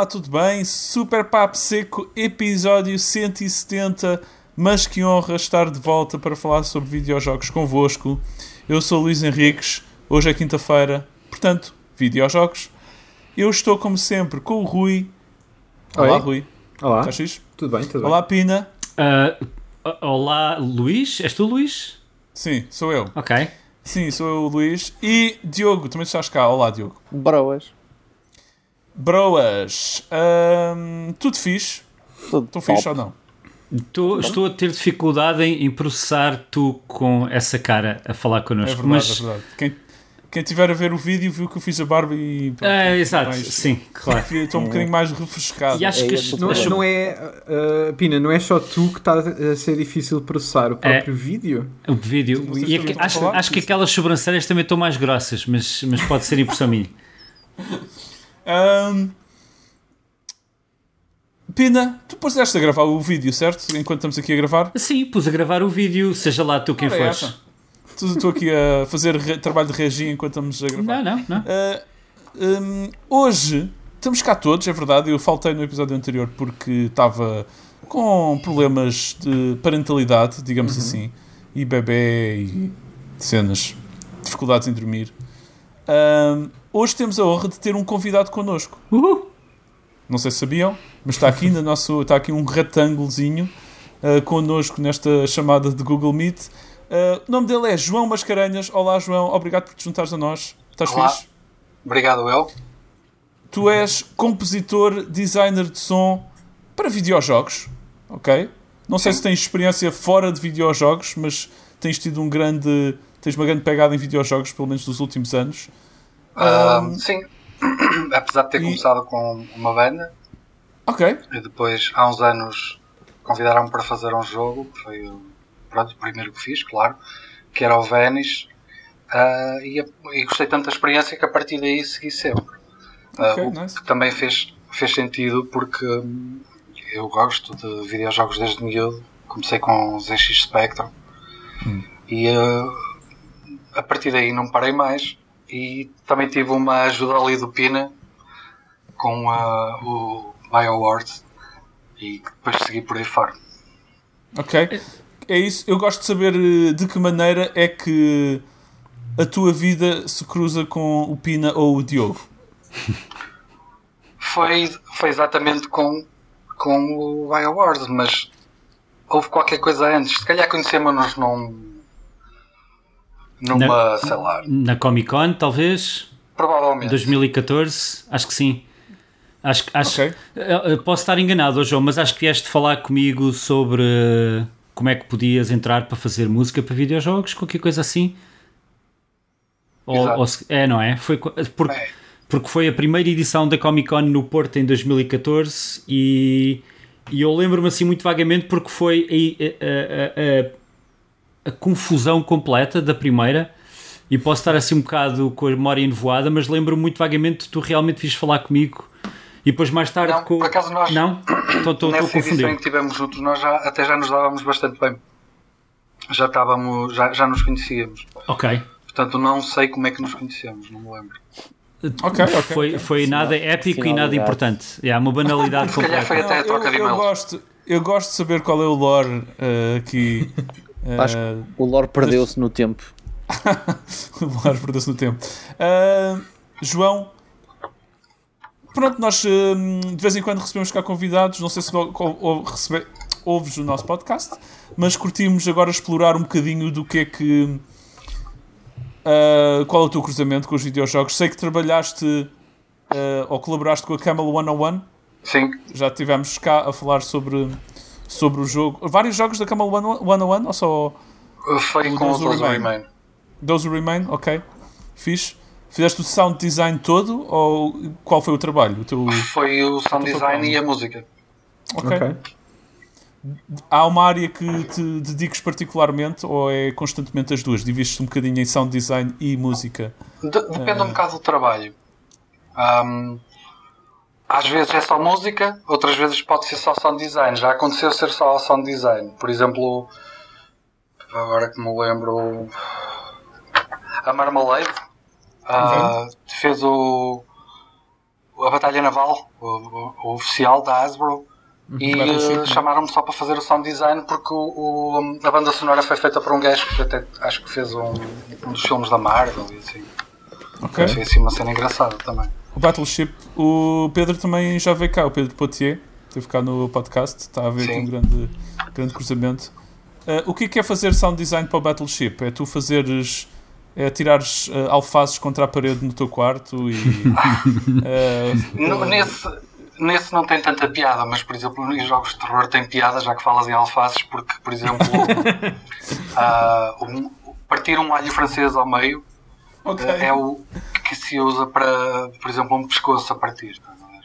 olá, tudo bem? Super Papo Seco, episódio 170, mas que honra estar de volta para falar sobre videojogos convosco. Eu sou Luís Henriques, hoje é quinta-feira, portanto, videojogos. Eu estou como sempre com o Rui. Olá, Oi. Rui. Olá, Estás fixe? tudo bem, tudo Olá, Pina. Ah, olá, Luís? És tu, Luís? Sim, sou eu. Ok. Sim, sou eu, o Luís. E Diogo, também estás cá. Olá, Diogo. Broas. Broas, hum, tudo fixe? Tudo Estão fixe ou não? Tô- estou a ter dificuldade em, em processar tu com essa cara a falar É connosco. verdade, mas, é verdade. Quem, quem tiver a ver o vídeo viu que eu fiz a barba e. pronto, É, exato, mais- sim, claro. Estou um bocadinho mais refrescado. E acho que É esse o Não, não é, uh, Pina, não é só tu que está a ser difícil de processar o próprio vídeo? o vídeo. E a acho, acho que aquelas sobrancelhas também estão mais grossas, mas, mas pode ser impressão minha. Ahm, Pina, tu puseste a gravar o vídeo, certo? Enquanto estamos aqui a gravar? Sim, pus a gravar o vídeo, seja lá tu quem é fores. essa. Estou aqui a fazer trabalho de regia enquanto estamos a gravar. Não, não, não. Ah, hum, hoje estamos cá todos, é verdade. Eu faltei no episódio anterior porque estava com problemas de parentalidade, digamos assim, e bebê e cenas, dificuldades em dormir. Hoje temos a honra de ter um convidado connosco. Uhul. Não sei se sabiam, mas está aqui, no nosso, está aqui um retângulozinho uh, connosco nesta chamada de Google Meet. Uh, o nome dele é João Mascarenhas. Olá, João. Obrigado por te juntares a nós. Estás Olá. fixe? Obrigado, eu. Tu és compositor, designer de som para videojogos, ok? Não sei se tens experiência fora de videojogos, mas tens tido um grande... Tens uma grande pegada em videojogos, pelo menos nos últimos anos. Ah, Um, sim, apesar de ter e- começado com uma banda Ok. e depois, há uns anos, convidaram-me para fazer um jogo, que foi o, pronto, o primeiro que fiz, claro, que era o Venice. Ah, e, e gostei tanto da experiência que a partir daí segui sempre. Ah, Ok, o nice. que também fez, fez sentido porque hum, eu gosto de videojogos desde miúdo. Comecei com os ZX Spectrum e ah, a partir daí não parei mais. E também tive uma ajuda ali do Pina com ah, o BioWard e depois segui por aí fora. Ok. É isso. Eu gosto de saber eh, de que maneira é que a tua vida se cruza com o Pina ou o Diogo. Foi, foi exatamente com, com o BioWars, mas houve qualquer coisa antes. Se calhar conhecemos-nos num. Numa, sei lá, Na Comic Con, talvez. provavelmente. 2014, acho que sim. Acho, acho, Ok. Eu- eu posso estar enganado, ó, João, mas acho que vieste falar comigo sobre uh, como é que podias entrar para fazer música para videojogos, qualquer coisa assim. Ou, ou se- é, não é? Foi, porque, É. porque foi a primeira edição da Comic Con no Porto em 2014 e, e eu lembro-me assim muito vagamente porque foi a, a- a- a confusão completa da primeira e posso estar assim um bocado com a memória enovoada, mas lembro-me muito vagamente de tu realmente vis falar comigo e depois mais tarde Não, com... por acaso nós- Não? Estou a Nessa edição em que estivemos juntos, nós já, até já nos dávamos bastante bem. Já estávamos, já, já nos conhecíamos. Ok. Portanto, não sei como é que nos conhecemos, não me lembro. Ok, ok. Foi, ok. foi nada épico e nada importante. É uma banalidade Se calhar completa. foi até a Não, troca eu, de eu e-mails. gosto, eu gosto de saber qual é o lore eh, aqui. Acho que o lore perdeu-se no tempo. o lore perdeu-se no tempo. Ah, João, pronto, nós hum, de vez em quando recebemos cá convidados. Não sei se recebe- ouves o nosso podcast, mas curtimos agora explorar um bocadinho do que é que. ah, qual é o teu cruzamento com os videojogos? Sei que trabalhaste ah, ou colaboraste com a Camel 101. Sim, Já estivemos cá a falar sobre, sobre o jogo. Vários jogos da Camel 101 ou só foi O com Those o Those Who Remain. Remain. Those Who Remain? Ok. Fixe. Fizeste o sound design todo ou qual foi o trabalho? O teu... Foi o sound design e a música. Ok. Ok. Há uma área que te dediques particularmente ou é constantemente as duas? Divides-te um bocadinho em sound design e música? De- depende um bocado do trabalho. Ahm, às vezes é só música, outras vezes pode ser só sound design. Já aconteceu ser só sound design. Por exemplo, agora que me lembro, a Marmalade ah, fez o, a Batalha Naval, o, o- o oficial da Hasbro, e Battleship, eh, né? chamaram-me só para fazer o sound design porque o, a banda sonora foi feita por um gajo que até acho que fez um, um dos filmes da Marvel e assim. Ok. Foi assim uma cena engraçada também. O Battleship, o Pedro também já veio cá, o Pedro Potier, esteve cá no podcast, está a aqui Sim. um grande, grande cruzamento. Ah, o que é que é fazer sound design para o Battleship? É tu fazeres, é tirares ah, alfaces contra a parede no teu quarto e. No- nesse, nesse não tem tanta piada, mas por exemplo em jogos de terror tem piada, já que falas em alfaces, porque por exemplo ah, um- partir um alho francês ao meio ok. eh, é o que se usa para, por exemplo, um pescoço a partir. estás a ver?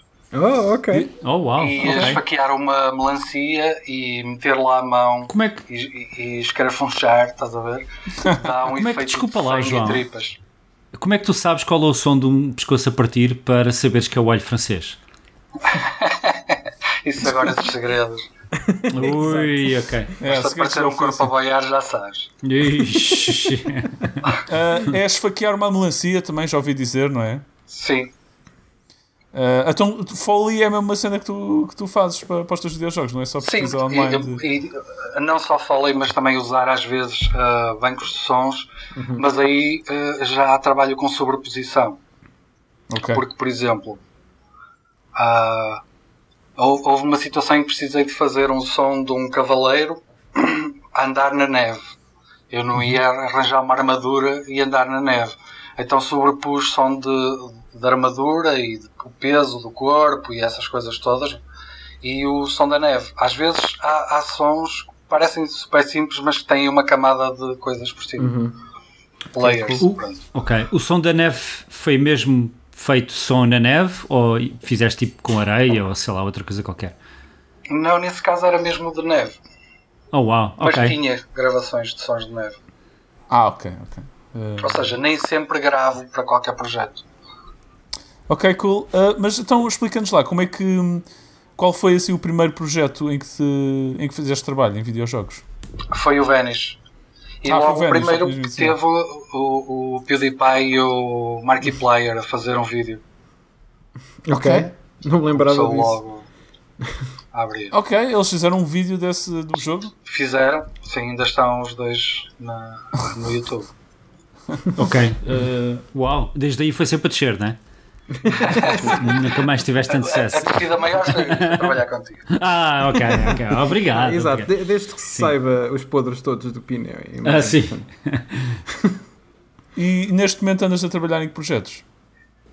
Oh, ok. Oh, uau. e ok. esfaquear uma melancia e meter lá a mão Como é que. e, e, e escarafunchar, estás a ver? Dá um Como é que- efeito desculpa de lá, João. tripas. Como é que tu sabes qual é o som de um pescoço a partir para saberes que é o alho francês? Isso agora é dos segredos. Ui, ok. É, queres aparecer um corpo a boiar, já sabes. Ixi. Ah, é esfaquear uma melancia, também já ouvi dizer, não é? Sim, Ah, então, Foley é a mesma cena que tu, que tu fazes para, para os teus videojogos, não é só sim. pesquisa online. de- E, e não só falei, mas também usar às vezes ah, bancos de sons, Uhum. mas aí ah, já trabalho com sobreposição. Ok. Porque, por exemplo, hou- houve uma situação em que precisei de fazer um som de um cavaleiro a andar na neve. Eu não ia arranjar uma armadura e andar na neve. Então sobrepus som de, de armadura e de- o peso do corpo e essas coisas todas e o som da neve. Às vezes há, há sons que parecem super simples, mas que têm uma camada de coisas por cima. Layers. O- ok. O som da neve foi mesmo feito som na neve ou fizeste tipo com areia ou sei lá, outra coisa qualquer? Não, nesse caso era mesmo de neve. Oh, uau. Mas Ok. tinha gravações de sons de neve. Ah, ok, ok. Ah, Ou seja, nem sempre gravo para qualquer projeto. Ok, cool. Ah, mas então explica-nos lá, como é que. Qual foi assim o primeiro projeto em que, te, em que fizeste trabalho em videojogos? Foi o Vanish. E Ah, logo o primeiro teve o, o PewDiePie e o Markiplier a fazer um vídeo. Ok. Não me lembrava Só disso. logo a abrir. Ok, eles fizeram um vídeo desse, do jogo. Fizeram, sim, ainda estão os dois na, no YouTube. Ok. Uh, uau. Desde aí foi sempre a descer, não é? Nunca mais tiveste tanto A sucesso. descida maior foi trabalhar contigo. Ah, ok, ok. Obrigado. Exato, obrigado. de- desde que se saiba os podres todos do pneu. é Ah, sim. E neste momento andas a trabalhar em que projetos?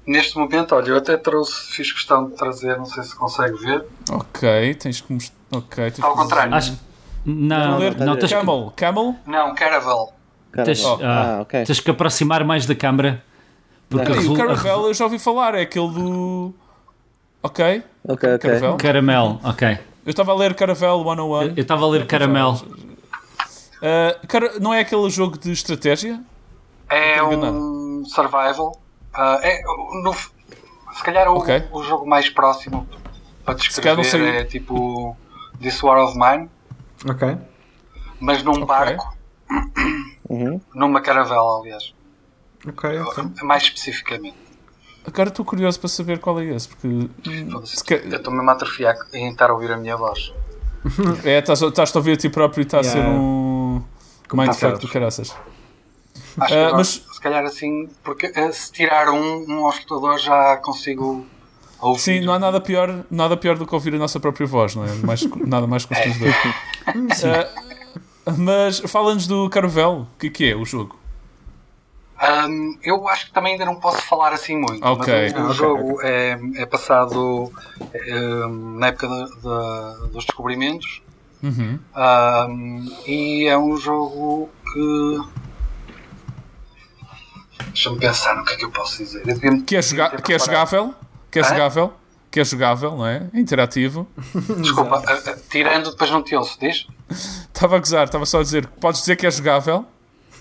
Neste momento, olha, eu até trouxe, fiz questão de trazer, não sei se consegue ver. Ok, tens que mostrar. Ok, tens Ao que contrário. Acho... Não, ler não, tens que, Camel. Camel? Não, Caravel. Cara, tens, Oh, ah, ah, ok. tens que aproximar mais da câmara. Porque Peraí, o resu- Caravel eu já ouvi falar, é aquele do. Ok, Ok, ok. Caravel. Caramel, ok. Eu estava a ler Caravel 101. Eu estava a ler caramel. Ah, cara, não é aquele jogo de estratégia? É Não um survival. Ah, é, no- se calhar o, Ok. o jogo mais próximo para não descrever sei- é tipo This War of Mine, Ok. mas num Ok. barco, Uhum. numa caravela, aliás. Ok, ok. Mais especificamente. Agora estou curioso para saber qual é esse, porque. se Eu estou mesmo a atrofiar em estar a ouvir a minha voz. É, estás estás a ouvir a ti próprio e está a ser Yeah. um. Mindfuck do caraças. Acho que agora, mas- se calhar assim, porque eh, se tirar um, um auscultador já consigo ouvir. Sim, não há nada pior, nada pior do que ouvir a nossa própria voz, não é? Mais, nada mais constrangedor. Ah, mas fala-nos do Caravel, o que é que é o jogo? Ahm, eu acho que também ainda não posso falar assim muito. Ok. Mas o, o jogo É, é passado na época da- da- dos descobrimentos. Uhum. Ahm, e é um jogo que. Deixa-me pensar no que é que eu posso dizer. Eu Que é, joga que é jogável? Que é Hã? jogável? Que é jogável, não é? É interativo. Desculpa, tirando, depois não te ouço, diz? Estava a gozar, estava só a dizer. Podes dizer que é jogável,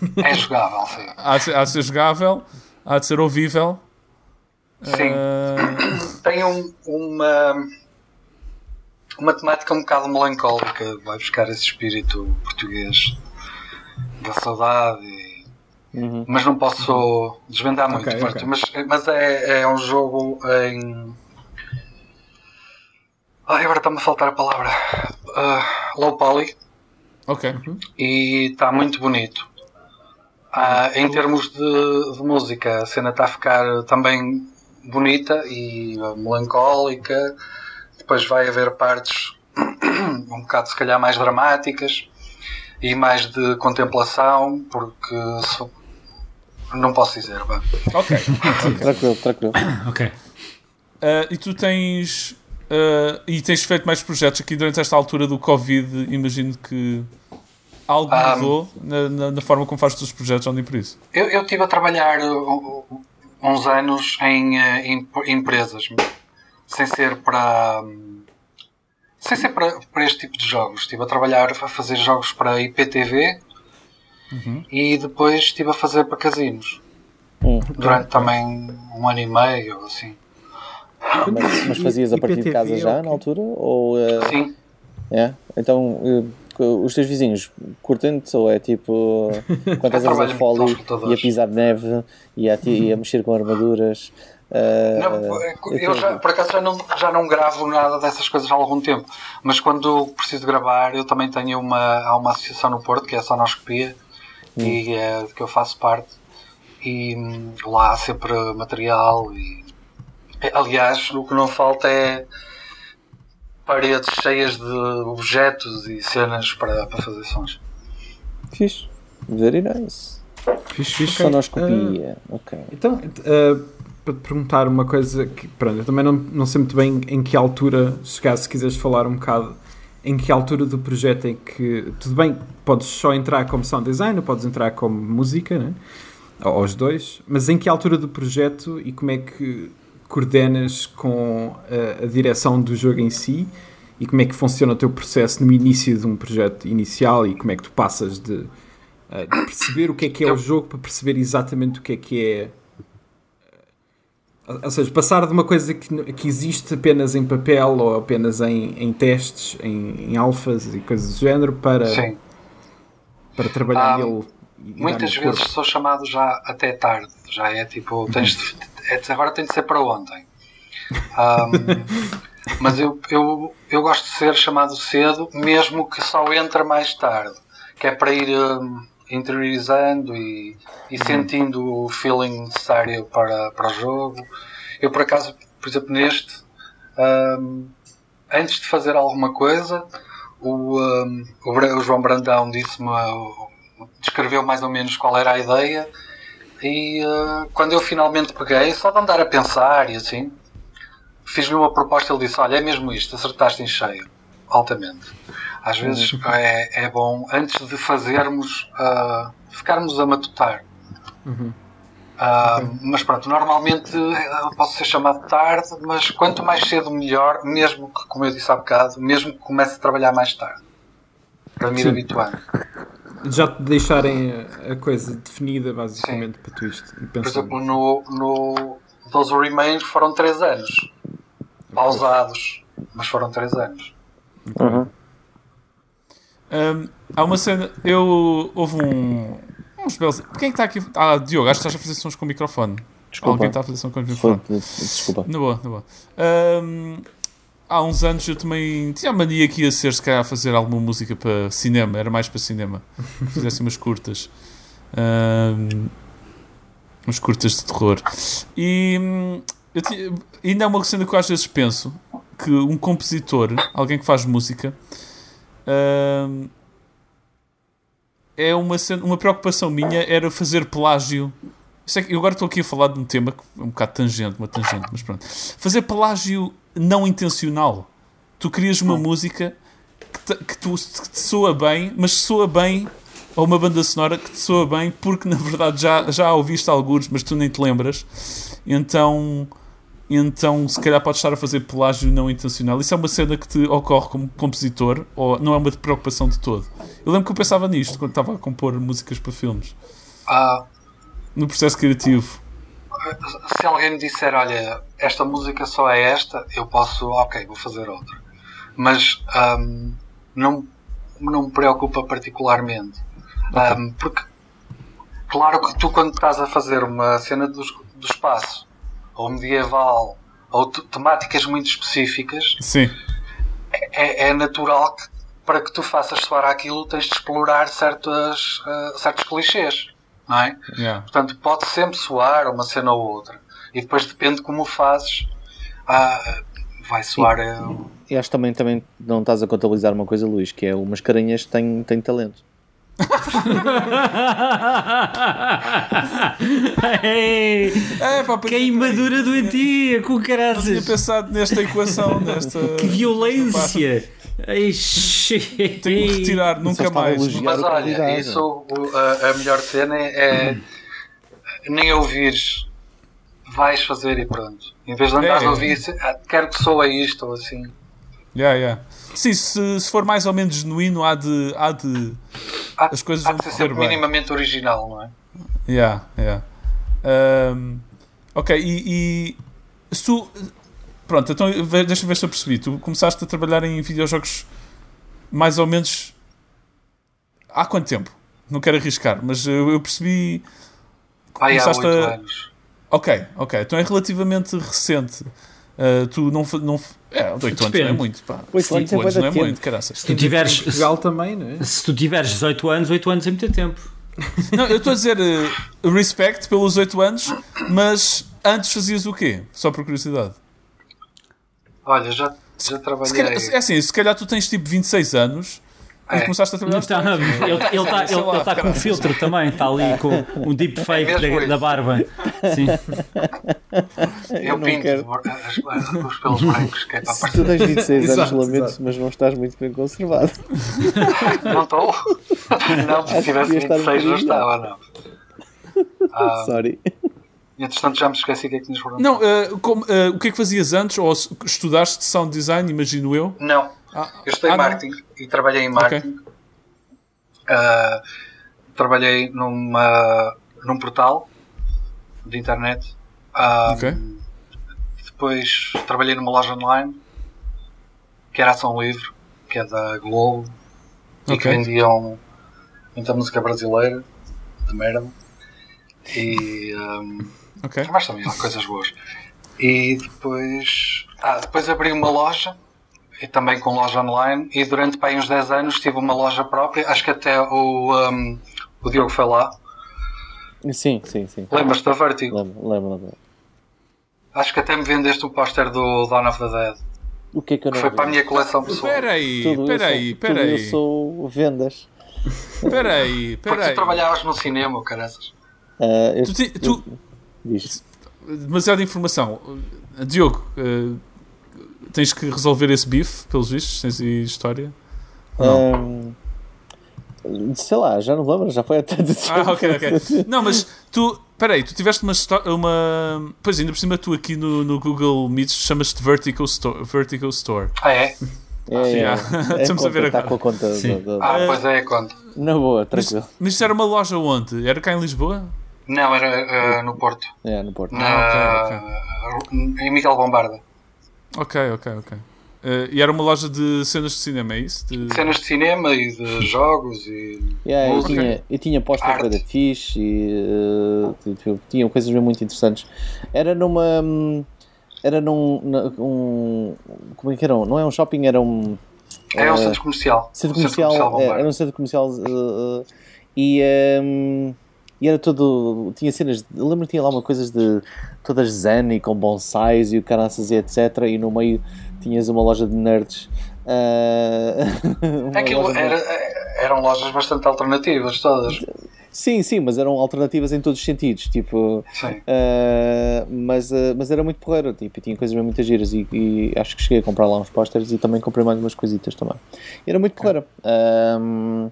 É jogável, sim. há de ser, há de ser jogável, há de ser ouvível. Sim. Ah, Tem um- uma, uma temática um bocado melancólica, vai buscar esse espírito português da saudade, e- Uhum. mas não posso desvendar muito. Ok, pronto. ok. Mas, mas é, é um jogo em Ai, agora está-me a faltar a palavra. Ah, low poly Ok. e está muito bonito. Ah, em termos de, de música, a cena está a ficar também bonita e ah, melancólica. Depois vai haver partes um bocado, se calhar, mais dramáticas e mais de contemplação, porque se- não posso dizer. vá. Ok. Tranquilo, tranquilo. Ok. Ah, e tu tens. ah, e tens feito mais projetos aqui durante esta altura do Covid. Imagino que algo Ah, mudou na, na- na forma como fazes os teus projetos, nem por isso. Eu, eu estive a trabalhar uh, uh, uns anos em, uh, em empresas, sem ser para. hum, Sem ser para, para este tipo de jogos. Estive a trabalhar a fazer jogos para IPTV e depois estive a fazer para casinos. Hum. Durante também um ano e meio ou assim. Mas, mas fazias a partir de IPTV casa já ok. na altura? Ou, eh, Sim, é? Então, eh, os teus vizinhos curtem-te ou é tipo quando estás a fazer nos e a pisar neve e a, ti- e a mexer com armaduras? eh, Não, eu já, por acaso já não, já não gravo nada dessas coisas há algum tempo, mas quando preciso gravar, eu também tenho uma, há uma associação no Porto que é a Sonoscopia e é de que eu faço parte, e hum, lá há sempre material. E, aliás, o que não falta é paredes cheias de objetos e cenas para, para fazer sons. Fixe. Very nice. Fixe, fixe. Sonoscopia. ok. Então, eh, para te perguntar uma coisa que, pronto, eu também não, não sei muito bem em que altura, se caso quiseres falar um bocado, em que altura do projeto em que, tudo bem, podes só entrar como sound designer, podes entrar como música, né? Ou os dois, mas em que altura do projeto e como é que coordenas com a, a direção do jogo em si e como é que funciona o teu processo no início de um projeto inicial e como é que tu passas de, eh, de perceber o que é que é o jogo para perceber exatamente o que é que é ou ou seja, passar de uma coisa que, que existe apenas em papel ou apenas em, em testes, em, em alfas e coisas do género, para, Sim. para trabalhar Ah, nele. Muitas corpo. vezes sou chamado já até tarde. Já é tipo, tens de- agora tem de ser para ontem. Ahm, mas eu, eu, eu gosto de ser chamado cedo, mesmo que só entre mais tarde. Que é para ir ahm, interiorizando e, e sentindo o feeling necessário para, para o jogo. Eu, por acaso, por exemplo, neste, ahm, antes de fazer alguma coisa, o, ahm, o, João Brandão disse-me descreveu mais ou menos qual era a ideia e eh, quando eu finalmente peguei, só de andar a pensar e assim, fiz-lhe uma proposta e ele disse, olha, é mesmo isto, acertaste em cheio, altamente. Às vezes é, é bom, antes de fazermos, ah, ficarmos a matutar. Ah, Mas pronto, normalmente eh, posso ser chamado tarde, mas quanto mais cedo melhor, mesmo que, como eu disse há bocado, mesmo que comece a trabalhar mais tarde. Para me ir habituando. Já te deixarem a, a coisa definida, basicamente, para tu isto. Por exemplo, no, no Those Who Remain foram 3 anos. Pausados, mas foram 3 anos. Uhum. Hum, há uma cena. Eu. Houve um. Uns belos. Quem é que está aqui? Ah, Diogo, acho que estás a fazer sons com o microfone. Desculpa. Alguém está a fazer sons com o microfone. desculpa. Na boa, na boa. Hum, há uns anos eu também tinha a mania que ia ser, se calhar, fazer alguma música para cinema. Era mais para cinema. Fizesse umas curtas. Hum, umas curtas de terror. E hum, tinha- ainda é uma cena que eu às vezes penso que um compositor, alguém que faz música, hum, é uma, cena- uma preocupação minha era fazer plágio. Eu agora estou aqui a falar de um tema que é um bocado tangente, uma tangente, mas pronto. Fazer plágio não intencional. Tu crias uma música que te, que tu- que te soa bem, mas soa bem, ou uma banda sonora que te soa bem porque na verdade já, já a ouviste alguns, mas tu nem te lembras. Então, então se calhar podes estar a fazer plágio não intencional. Isso é uma cena que te ocorre como compositor, ou não é uma preocupação de todo. Eu lembro que eu pensava nisto quando estava a compor músicas para filmes. Ah, No processo criativo. Se alguém me disser, olha, esta música só é esta, eu posso, ok, vou fazer outra. Mas ahm, não, não me preocupa particularmente. Ahm, porque, claro que tu, quando estás a fazer uma cena do, do espaço, ou medieval, ou te- temáticas muito específicas, Sim. é, é natural que para que tu faças soar aquilo tens de explorar certas, uh, certos clichês, não é? Yeah. Portanto, pode sempre soar uma cena ou outra. E depois depende como o fazes, ah, vai soar. Uh, E acho que também, também não estás a contabilizar uma coisa, Luís, que é o Mascarenhas tem, tem talento. Ei, É, pá, que imadura doentia, com Não tinha caraças. pensado nesta equação, nesta. Que violência. Ei, shit. Tenho que retirar, nunca mais. mas olha, isso, a, a melhor cena é, é nem ouvires, vais fazer e pronto. Em vez de andares É. a ouvir, ah, quero que soa isto ou assim. Yeah, yeah. Sim, se, se for mais ou menos genuíno, há de. Há de Há, As coisas há vão de ser sempre bem. minimamente original, não é? Yeah, yeah. Ahm, ok, e, e se tu. Pronto, então deixa-me ver se eu percebi. Tu começaste a trabalhar em videojogos mais ou menos. Há quanto tempo? Não quero arriscar, mas eu, eu percebi. Há Começaste oito a- anos. Ok, ok. Então é relativamente recente. Ah, tu não. não é, 8 anos não é muito. Pá. Oito Cinco anos é anos não é tempo. muito, caraças. Se tu tiveres, Portugal também, não é? se tu tiveres 18 anos, 8 anos é muito tempo. Não, eu estou a dizer eh, respect pelos 8 anos, mas antes fazias o quê? Só por curiosidade. Olha, já, já trabalhei. calhar, é assim, se calhar tu tens tipo 26 anos e É. começaste a trabalhar. Está, ele está ele tá, Sei ele, lá, ele tá com um filtro também, está ali com um deepfake É da, da barba. Sim. Eu, não pinto quero. os pelos brancos, que é para Se tu tens 26 anos, Exato, lamento, exato. mas não estás muito bem conservado. Não estou? Não, se tivesse devia estar um 26 não estava, não. Ah, Sorry. Entretanto, já me esqueci o que é que tinhas perguntado. Não, eh, como, eh, o que é que fazias antes? Ou estudaste sound design, imagino eu? Não, Ah, eu estudei ah, não. marketing e trabalhei em marketing. Ah, trabalhei numa, num portal de internet. Ah, Ok. Depois trabalhei numa loja online que era Ação Livre, que é da Globo e que vendiam muita música brasileira de merda. E ahm, Ok. mas também há coisas boas. E depois, ah, depois abri uma loja e também com loja online e durante aí uns 10 anos tive uma loja própria, acho que até o, ahm, o Diogo foi lá. Sim, sim, sim. Lembras-te da Vertigo? Lembro, lembro, lembro. Acho que até me vendeste o póster do Dawn of the Dead, O que é que eu que não foi vi? para a minha coleção pessoal. Espera aí, eu espera sou- aí, tudo espera Eu aí. sou vendas. Espera aí, Porque espera tu aí. trabalhavas no cinema, caraças. Ah, eu- Tu, tu, Diz. demasiada informação. Uh, Diogo, uh, tens que resolver esse bife, pelos vistos, tens aí história. Não. Ahm, sei lá, já não lembro, já foi tanto tempo. Ah, ok, ok. Não, mas tu, peraí, tu tiveste uma, uma. Pois ainda por cima, tu aqui no, no Google Meets chamas-te Vertical Store. Vertical Store. Ah, é? É, sim, é, ah. é Estamos a ver conta, agora. Está com a conta. Sim. da- da- Ah, pois é, é conta. Na boa, Mas, tranquilo. mas isso era uma loja onde? Era cá em Lisboa? Não, era ah, no Porto. É, no Porto. Na, Ah, Em Miguel Bombarda. Ok, ok, ok. Uh, e era uma loja de cenas de cinema, é isso? De... Cenas de cinema e de jogos e. Yeah, eu, tinha, eu tinha postas Arte. da fixe e eh, tipo, tinha coisas mesmo muito interessantes. Era numa. hum, Era num. um, como é que era? Não é um shopping, era um. É um centro comercial. Centro Um comercial, é, era um centro comercial eh, e, ehm, e era todo. Tinha cenas. Lembro que tinha lá uma coisas de todas zen e com bonsais e o caraças e etc. E no meio tinhas uma loja de nerds. uma Aquilo loja era, eram lojas bastante alternativas, todas. Sim, sim, mas eram alternativas em todos os sentidos, tipo, uh, mas, uh, mas era muito porreiro, tipo, tinha coisas muito giras e, e acho que cheguei a comprar lá uns pósteres e também comprei mais umas coisitas também. E era muito porreiro. Um,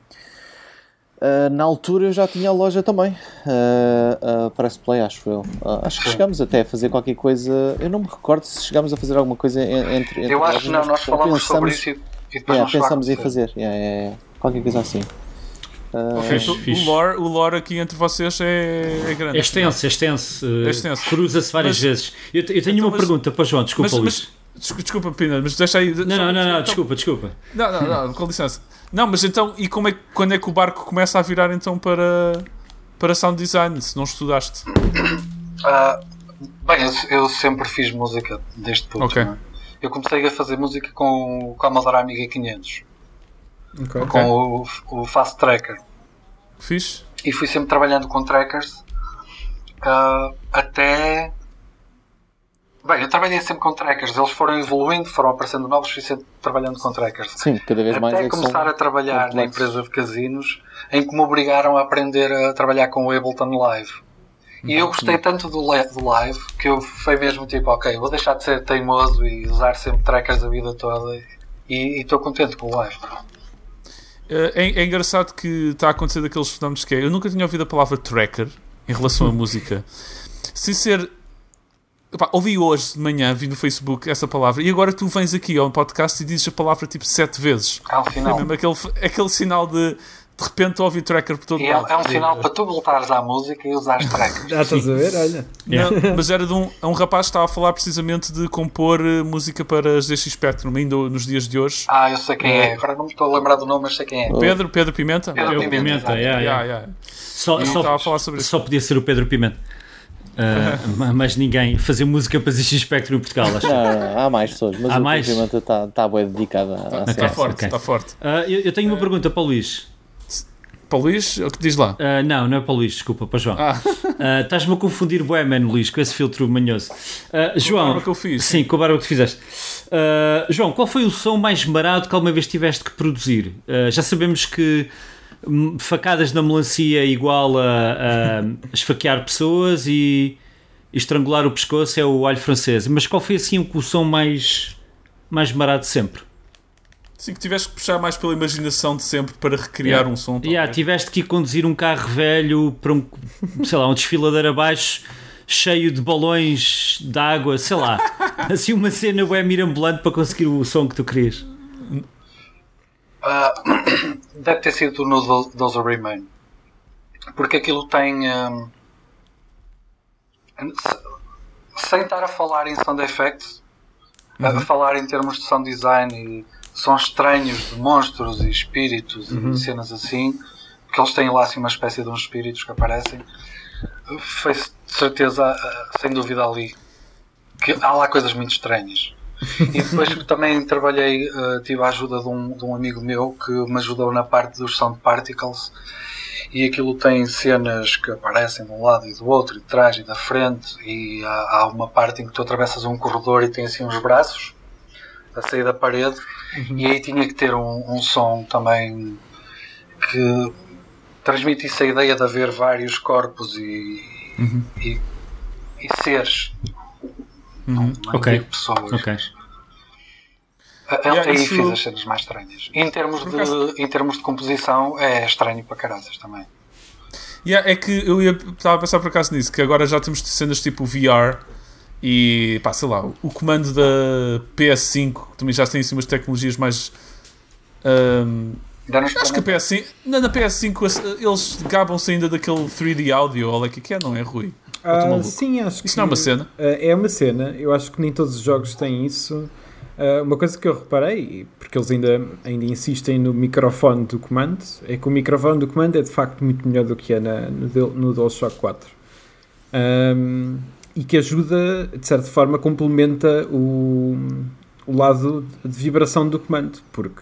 uh, na altura eu já tinha a loja também, uh, a Press Play, acho eu. Uh, acho que chegámos até a fazer qualquer coisa, eu não me recordo se chegámos a fazer alguma coisa en- entre. entre Eu acho que não, nós falámos sobre isso e, depois yeah, a em fazer, yeah, yeah, yeah, qualquer coisa assim. Uh, Ok, Fixe, então, fixe. o, lore, o lore aqui entre vocês é, é grande. É extenso, é extenso. uh, É extenso. Cruza-se várias Mas- vezes. Eu, eu tenho Então, uma mas- pergunta para João, desculpa, mas, Luís. mas, desculpa, desculpa, Pina, mas deixa aí. Não, não, não, não, desculpa, desculpa. Não, não, não, com licença. Não, mas então, e como é, que- quando é que o barco começa a virar então para, para sound design, se não estudaste? Ah, bem, eu, eu sempre fiz música desde puto. Ok. não é? eu comecei a fazer música com o Commodore Amiga 500, Ok. com o, o Fast Tracker. Fixe? E fui sempre trabalhando com trackers ah, até. Bem, eu trabalhei sempre com trackers, eles foram evoluindo, foram aparecendo novos, fui sempre trabalhando com trackers. Sim, cada vez mais Até é começar a trabalhar na complexos. empresa de casinos, em que me obrigaram a aprender a trabalhar com o Ableton Live. E eu gostei tanto do, live que eu foi mesmo tipo, ok, vou deixar de ser teimoso e usar sempre trackers a vida toda e e estou contente com o live. É, é engraçado que está a acontecer daqueles fenómenos que é. Eu nunca tinha ouvido a palavra tracker em relação à música. Sem ser. Epá, ouvi hoje de manhã, vi no Facebook essa palavra, e agora tu vens aqui ao podcast e dizes a palavra tipo sete vezes. É um É sinal. mesmo aquele, aquele sinal de de repente ouvi tracker por todo E é, lado. é um sinal para tu voltares à música e usares trackers. Já estás a ver? Olha. Não, mas era de um, é um rapaz que estava a falar precisamente de compor eh, música para as DX Spectrum, ainda nos dias de hoje. Ah, eu sei quem é. Agora não me estou a lembrar do nome, mas sei quem é. Pedro, Pedro Pimenta? Pedro Eu, Pimenta, Pimenta, yeah, yeah. Yeah, yeah. Só, só, estava a falar sobre isso. só podia ser o Pedro Pimenta. Ah, ma- mas ninguém fazer música para ZX Spectrum em Portugal, acho. Não, há mais pessoas, mas Há o mais? Está tá bem dedicado à Está cena. forte, ok. está forte. Ah, eu, eu tenho uma pergunta para o Luís. Para o Luís, o que diz lá? Ah, não, não é para o Luís, desculpa, para o João. Ah. Ah, Estás-me a confundir bué, man, Luís, com esse filtro manhoso. Ah, João, barba que eu fiz. Sim, com a barba que tu fizeste. Ah, João, qual foi o som mais barato que alguma vez tiveste que produzir? Ah, já sabemos que facadas na melancia igual a, a esfaquear pessoas e estrangular o pescoço é o alho francês. Mas qual foi assim o som mais, mais barato de sempre? Sim, que tiveste que puxar mais pela imaginação de sempre para recriar Yeah. um som. Yeah, tiveste que ir conduzir um carro velho para um, sei lá, um desfiladeiro abaixo cheio de balões de água, sei lá. Assim uma cena bem mirambulante para conseguir o som que tu querias. Ah, deve ter sido no Those Remain. Porque aquilo tem. se- sem estar a falar em sound effects, a falar em termos de sound design e sons estranhos de monstros e espíritos e cenas assim, porque eles têm lá assim uma espécie de uns espíritos que aparecem, foi de certeza, ah, sem dúvida ali, que há lá coisas muito estranhas. E depois também trabalhei, eh, tive a ajuda de um, de um amigo meu que me ajudou na parte dos sound particles. E aquilo tem cenas que aparecem de um lado e do outro, e de trás e da frente, e há, há uma parte em que tu atravessas um corredor e tem assim uns braços a sair da parede, e aí tinha que ter um, um som também que transmitisse a ideia de haver vários corpos e, e, e seres. Uhum. Não Ok. digo pessoas. Ok. A- a- Yeah, aí isso- fiz as cenas mais estranhas. Em termos, de, em termos de composição, é estranho para caraças também. Yeah, é que eu ia, estava a pensar por acaso nisso, que agora já temos cenas tipo VR e pá, sei lá, o comando da PS5 que também já tem assim umas tecnologias mais. não acho que a PS5, na, na PS5 as- eles gabam-se ainda daquele 3D audio, olha que que é, não é, Rui? Ah, sim, acho que. Isso não é uma cena? Ah, é uma cena. Eu acho que nem todos os jogos têm isso. Ah, uma coisa que eu reparei, porque eles ainda, ainda insistem no microfone do comando, é que o microfone do comando é de facto muito melhor do que é na, no, no DualShock 4. Ahm, e que ajuda, de certa forma, complementa o, o lado de vibração do comando, porque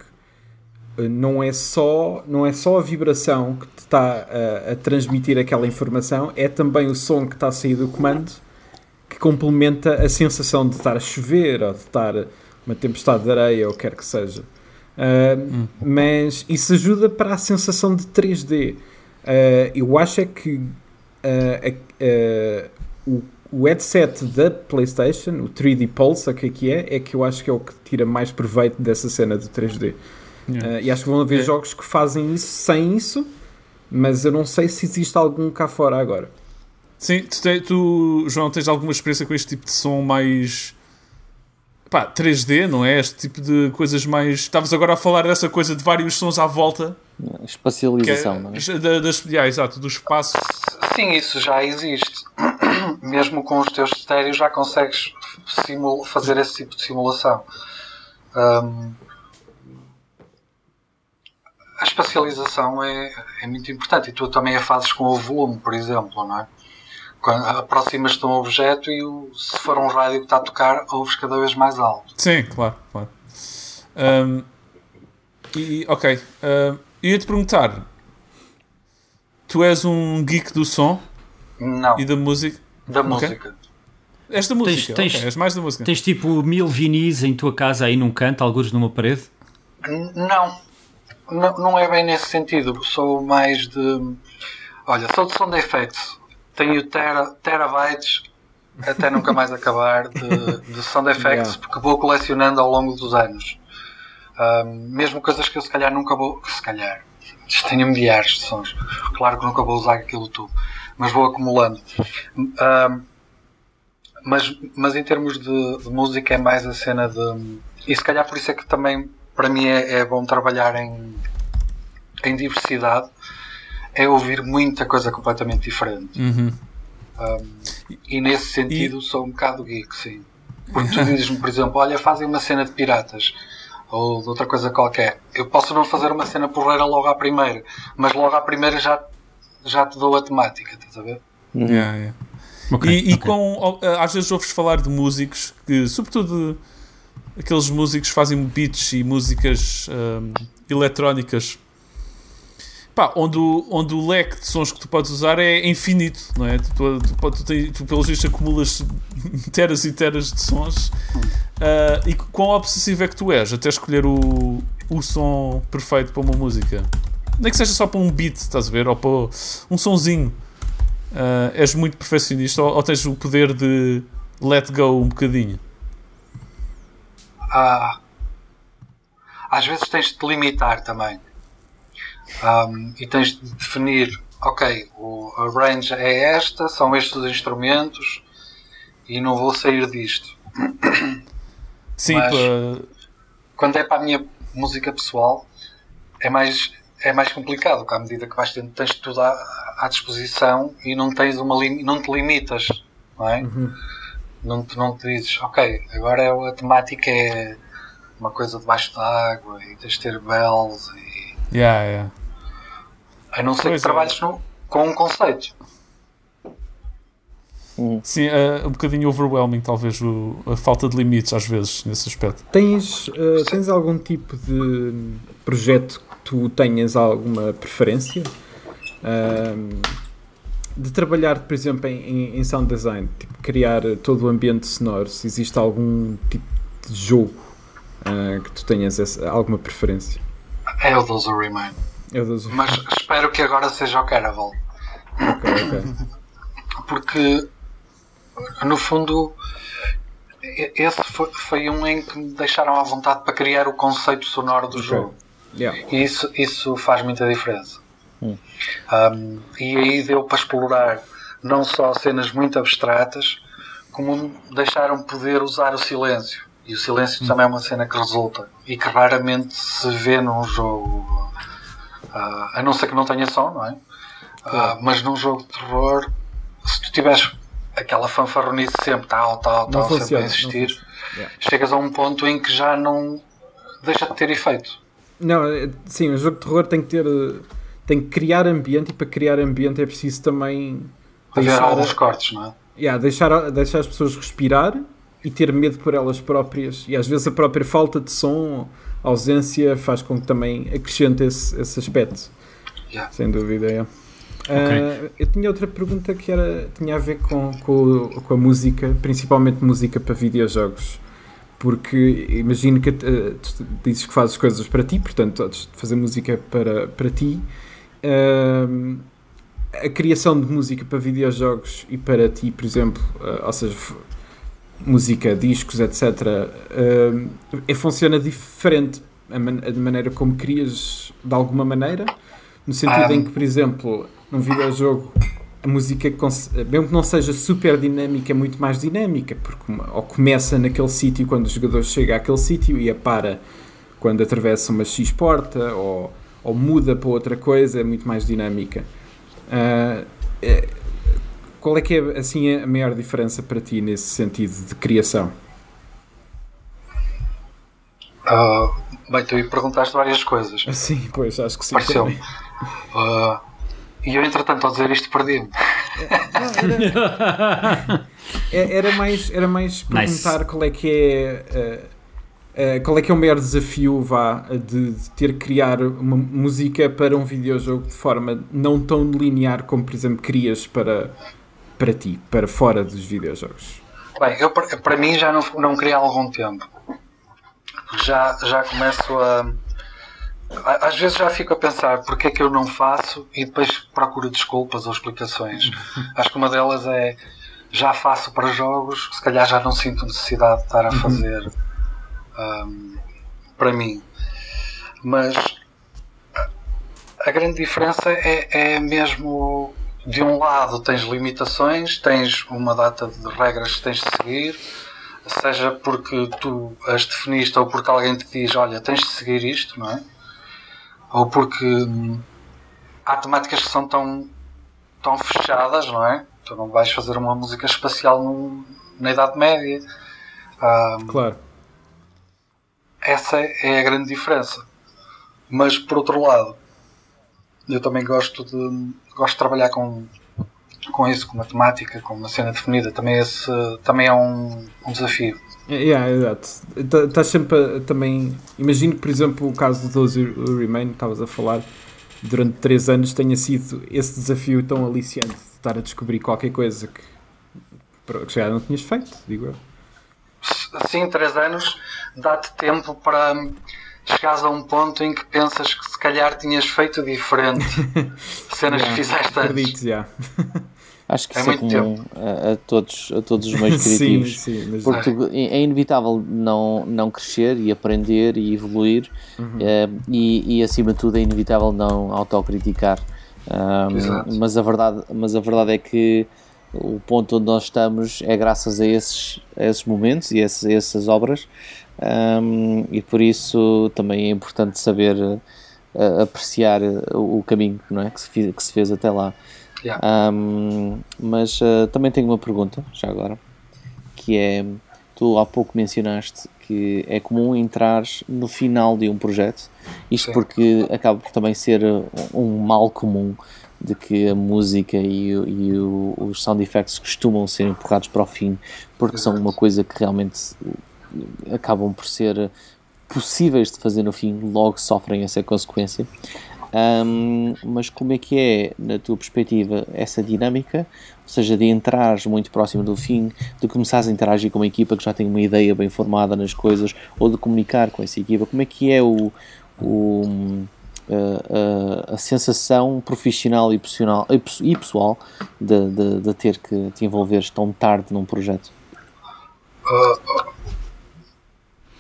não é só, não é só a vibração que te está a, a transmitir aquela informação, é também o som que está a sair do comando que complementa a sensação de estar a chover ou de estar uma tempestade de areia ou quer que seja. Uh, Mas isso ajuda para a sensação de 3D. Uh, eu acho é que uh, uh, o, o headset da PlayStation, o 3D Pulse, o que é que é? É que eu acho que é o que tira mais proveito dessa cena do 3D. Yeah. Uh, e acho que vão haver É. jogos que fazem isso sem isso, mas eu não sei se existe algum cá fora agora. Sim, tu, te- tu, João, tens alguma experiência com este tipo de som mais. pá, 3D, não é? Este tipo de coisas mais. Estavas agora a falar dessa coisa de vários sons à volta. É, Espacialização, não é? da, das, yeah, exato, do espaço. Sim, isso já existe. Mesmo com os teus estéreos já consegues simul- fazer esse tipo de simulação. Hum, a espacialização é, é muito importante e tu também a fazes com o volume, por exemplo, não é? quando aproximas-te de um objeto e o, se for um rádio que está a tocar, ouves cada vez mais alto. Sim, claro, claro. Um, e, ok. Um, ia-te perguntar: tu és um geek do som Não, e da música? da ok. música. És da música, tens- ok, és mais da música. Tens tipo mil vinis em tua casa aí num canto, alguns numa parede? N- Não, não, não é bem nesse sentido. Sou mais de. Olha, sou de sound effects. Tenho tera, terabytes até nunca mais acabar de, de sound effects Yeah. porque vou colecionando ao longo dos anos. Ahm, mesmo coisas que eu se calhar nunca vou. Se calhar. Tenho milhares de sons. Claro que nunca vou usar aquilo tudo. Mas vou acumulando. Ahm, mas, mas em termos de, de música é mais a cena de. E se calhar por isso é que também para mim é, é bom trabalhar em, em diversidade. É ouvir muita coisa completamente diferente. Uhum. E nesse sentido sou um bocado geek, sim. Porque tu dizes-me, por exemplo, olha, fazem uma cena de piratas ou de outra coisa qualquer. Eu posso não fazer uma cena porreira logo à primeira, mas logo à primeira já, já te dou a temática, estás a ver? Yeah, yeah. Ok, e e ok. com, às vezes ouves falar de músicos que, sobretudo, aqueles músicos que fazem beats e músicas hum, eletrónicas, pá, onde, o, onde o leque de sons que tu podes usar é infinito, não é? Tu, tu, tu, tu, tu, vistos, acumulas teras e teras de sons. Ah, e quão obsessivo é que tu és até escolher o, o som perfeito para uma música? Nem que seja só para um beat, estás a ver? Ou para um sonzinho. Ah, és muito perfeccionista ou, ou tens o poder de let go um bocadinho? Ah, às vezes tens de te limitar também. Ahm, e tens de definir, ok, o, a range é esta, são estes os instrumentos e não vou sair disto. Sim, Mas- Quando é para a minha música pessoal, é mais, é mais complicado, porque à medida que vais tendo, tens tudo à, à disposição e não, tens uma não te limitas, não é? Não, te, não te dizes, ok, agora é- a temática é uma coisa debaixo d'água e tens de ter bells e yeah, yeah. a não ser Pois é. que trabalhes no- com um conceito. Sim, é um bocadinho overwhelming, talvez, o- a falta de limites às vezes nesse aspecto. Tens, eh, tens algum tipo de projeto que tu tenhas alguma preferência? Ahm, de trabalhar, por exemplo, em, em- sound design, tipo, criar todo o ambiente sonoro, se existe algum tipo de jogo ah, que tu tenhas essa- alguma preferência? É o Those Who Remain. Eu dou- Mas espero que agora seja o Caraval. ok, ok. porque no fundo esse foi, foi um em que me deixaram à vontade para criar o conceito sonoro do Ok. jogo Yeah. e isso, isso faz muita diferença Um, e aí deu para explorar não só cenas muito abstratas como deixaram poder usar o silêncio e o silêncio também é uma cena que resulta e que raramente se vê num jogo ah, a não ser que não tenha som, não é? Ah, mas num jogo de terror, se tu tiveres aquela fanfarronice sempre, tal, tal, tal, sempre a existir. Yeah. chegas a um ponto em que já não deixa de ter efeito. Não, é- sim, o jogo de terror tem que ter. Tem que criar ambiente e para criar ambiente é preciso também Haver deixar, alguns cortes, não é? yeah, deixar, deixar as pessoas respirar e ter medo por elas próprias. E às vezes a própria falta de som, ausência, faz com que também acrescente esse, esse aspecto. Yeah. Sem dúvida, é. Ah, eu tinha outra pergunta que era, tinha a ver com, com, com a música, principalmente música para videojogos. Porque imagino que eh, tu dizes que fazes coisas para ti, portanto, fazer música para, para ti. Ahm, a criação de música para videojogos e para ti, por exemplo, ah, ou seja, música, discos, etc., ahm, é, funciona diferente a, man- a maneira como crias de alguma maneira, no sentido Ah. em que, por exemplo, num videojogo a música, mesmo que não seja super dinâmica, é muito mais dinâmica, porque ou começa naquele sítio quando o jogador chega àquele sítio e a para quando atravessa uma X porta ou, ou muda para outra coisa, é muito mais dinâmica. Ah, é- qual é que é assim a maior diferença para ti nesse sentido de criação? Ah, bem, tu aí perguntaste várias coisas. Sim, pois acho que sim. Pareceu-me. também. Ah, e eu, entretanto, ao dizer isto, perdi-me. É- Era mais, era mais perguntar qual é que é. Eh, qual é que é o maior desafio vá, de, de ter que criar uma música para um videojogo de forma não tão linear como, por exemplo, crias para, para ti, para fora dos videojogos? Bem, eu, para mim já não, não queria há algum tempo. Já, já começo a. a- Às vezes já fico a pensar porque é que eu não faço e depois procuro desculpas ou explicações. Acho que uma delas é já faço para jogos, se calhar já não sinto necessidade de estar a fazer ahm, para mim. Mas a- grande diferença é, é mesmo de um lado tens limitações, tens uma data de regras que tens de seguir, seja porque tu as definiste ou porque alguém te diz, olha, tens de seguir isto, não é? Ou porque hum, há temáticas que são tão, tão fechadas, não é? Tu não vais fazer uma música espacial no- na Idade Média. Claro. Essa é a grande diferença. Mas por outro lado, eu também gosto de gosto de trabalhar com com isso, com matemática, com uma cena definida. Também esse também é um, um desafio. Yeah, exato. Estás sempre a, também. Imagino que, por exemplo, o caso Who Remain, estavas a falar, durante 3 anos tenha sido esse desafio tão aliciante de estar a descobrir qualquer coisa que, que já não tinhas feito, digo eu. Assim, três anos dá-te tempo para chegares a um ponto em que pensas que se calhar tinhas feito diferente cenas Yeah, que fizeste Acredito, antes. já. Acho que É isso é, comum a, a todos, a todos os meios sim, criativos. sim, mas Porque tu- é é inevitável não, não crescer e aprender e evoluir eh, e, e acima de tudo é inevitável não autocriticar. Mas, a verdade, mas a verdade é que o ponto onde nós estamos é graças a esses, a esses momentos e a esses- a essas obras Ahm, e por isso também é importante saber eh, apreciar eh, o, o caminho não é? que, se fiz- que se fez até lá. Yeah. Ahm, mas eh, também tenho uma pergunta, já agora, que é, tu há pouco mencionaste que é comum entrar no final de um projeto, isto porque acaba por também ser uh, um mal comum de que a música e, o- e o- os sound effects costumam ser empurrados para o fim, porque são uma coisa que realmente acabam por ser possíveis de fazer no fim, logo sofrem essa consequência. Ahm, mas como é que é, na tua perspectiva, essa dinâmica? Ou seja, de entrares muito próximo do fim, de começares a interagir com uma equipa que já tem uma ideia bem formada nas coisas, ou de comunicar com essa equipa. Como é que é o, o- a, a- a sensação profissional e pessoal, e pes- pessoal de, de, de ter que te envolveres tão tarde num projeto?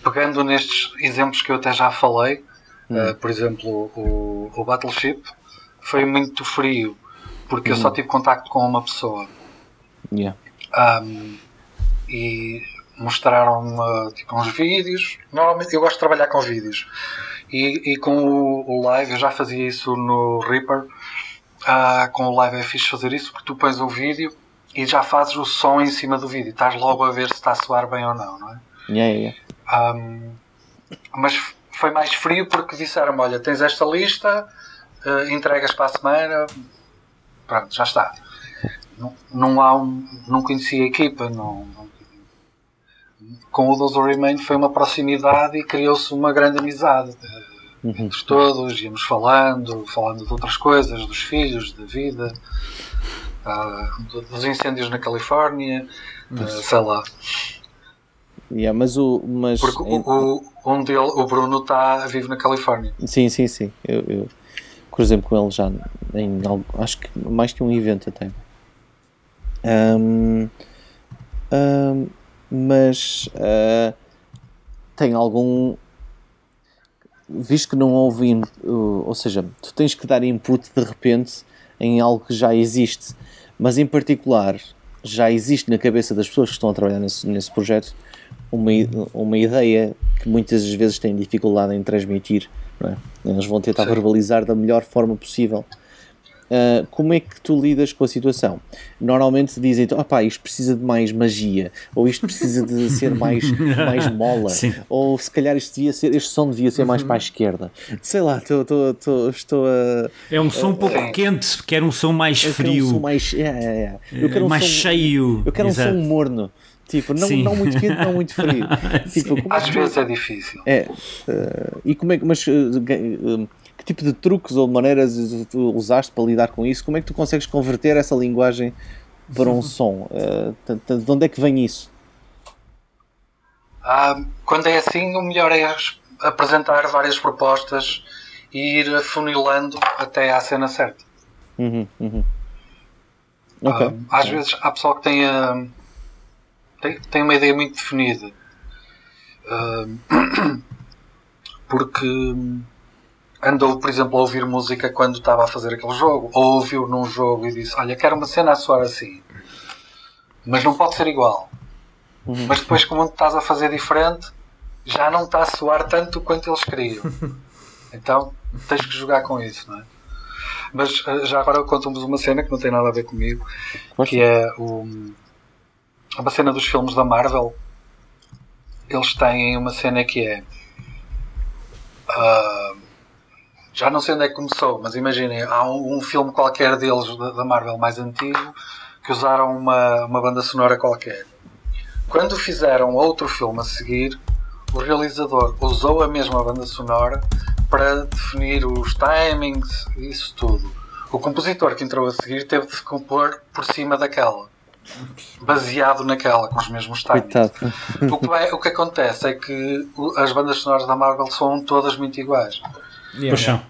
Pegando nestes exemplos que eu até já falei, eh, por exemplo, o, o Battleship foi muito frio, porque eu só tive contacto com uma pessoa. Yeah. Um, e mostraram-me tipo, uns vídeos. Normalmente eu gosto de trabalhar com vídeos. E, e com o, o live, eu já fazia isso no Reaper. Ah, com o live é fixe fazer isso porque tu pões o vídeo e já fazes o som em cima do vídeo. Estás logo a ver se está a soar bem ou não, não é? Yeah, yeah, Um, mas foi mais frio porque disseram-me: olha, tens esta lista, eh, entregas para a semana, pronto, já está. Não, não, há um, não conhecia a equipa, não, não- com o Those Remain foi uma proximidade e criou-se uma grande amizade. eh, Uhum. Entre todos, íamos falando, falando de outras coisas, dos filhos, da vida, do- dos incêndios na Califórnia, eh, sei lá. Yeah, mas o. Mas Porque o, o, um dele, o Bruno, está vive na Califórnia. Sim, sim, sim. Eu, eu cruzei-me com ele já em algo, acho que mais que um evento até. Ahm, ahm, mas ah, tem algum. Visto que não houve. in- uh, Ou seja, tu tens que dar input de repente em algo que já existe, mas em particular já existe na cabeça das pessoas que estão a trabalhar nesse, nesse projeto uma, uma ideia que muitas vezes têm dificuldade em transmitir. Não é? Eles vão tentar Sim. verbalizar da melhor forma possível. Uh, como é que tu lidas com a situação? Normalmente dizem, opá, isto precisa de mais magia, ou isto precisa de ser mais, mais mola, Sim. ou se calhar isto devia ser, este som devia ser mais para a esquerda. Sei lá, tô, tô, tô, estou a. É um som um pouco Sim. quente, quero um som mais Eu quero um frio, som mais. é, é, é. Eu quero um mais som- cheio. Eu quero Exato. um som morno. Tipo, não, Sim. não muito quente, não muito frio. tipo, como é Às tu- vezes é difícil. É. eh, e como é que. Mas eh, que tipo de truques ou maneiras tu usaste para lidar com isso? Como é que tu consegues converter essa linguagem para um som? T- de onde é que vem isso? Ah, quando é assim, o melhor é apresentar várias propostas e ir afunilando até à cena certa. Uhum, uhum. Ok. Ah, às vezes há pessoal que tem, ah, tem, tem uma ideia muito definida. Ah, porque andou, por exemplo, a ouvir música quando estava a fazer aquele jogo, ou ouviu num jogo e disse: Olha, quero uma cena a soar assim, mas não pode ser igual. Mas depois, como estás a fazer diferente, já não está a soar tanto quanto eles queriam. Então tens que jogar com isso, não é? Mas eh, já agora conto-vos uma cena que não tem nada a ver comigo, que é o, uma cena dos filmes da Marvel. Eles têm uma cena que é. ah, já não sei onde é que começou, mas imaginem, há um, um filme qualquer deles da, da Marvel mais antigo que usaram uma, uma banda sonora qualquer. Quando fizeram outro filme a seguir, o realizador usou a mesma banda sonora para definir os timings e isso tudo. O compositor que entrou a seguir teve de se compor por cima daquela, baseado naquela, com os mesmos timings. O que, vai- o que acontece é que as bandas sonoras da Marvel são todas muito iguais. Yeah. Paixão.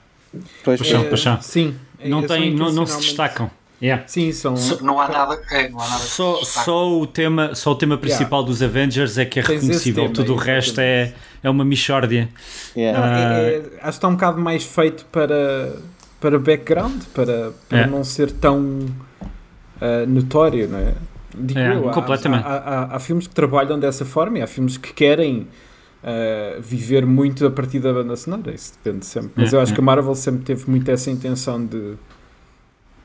Pois, Paixão, Eh, paixão. Sim. Não, tem, não, não se destacam. Yeah. Sim, são. Não há nada, é, não há nada que Só, só, o tema, só o tema principal dos Avengers é que é Tens reconhecível. tema, Tudo o resto é, é uma mixórdia. yeah. Não, é- é- acho que está um bocado mais feito para, para background, para, para É. não ser tão ah, notório, não é? Digo É, eu, há- completamente. Há, há- há filmes que trabalham dessa forma e há filmes que querem ah, viver muito a partir da banda sonora, isso depende sempre. Mas eu acho que a Marvel sempre teve muito essa intenção de,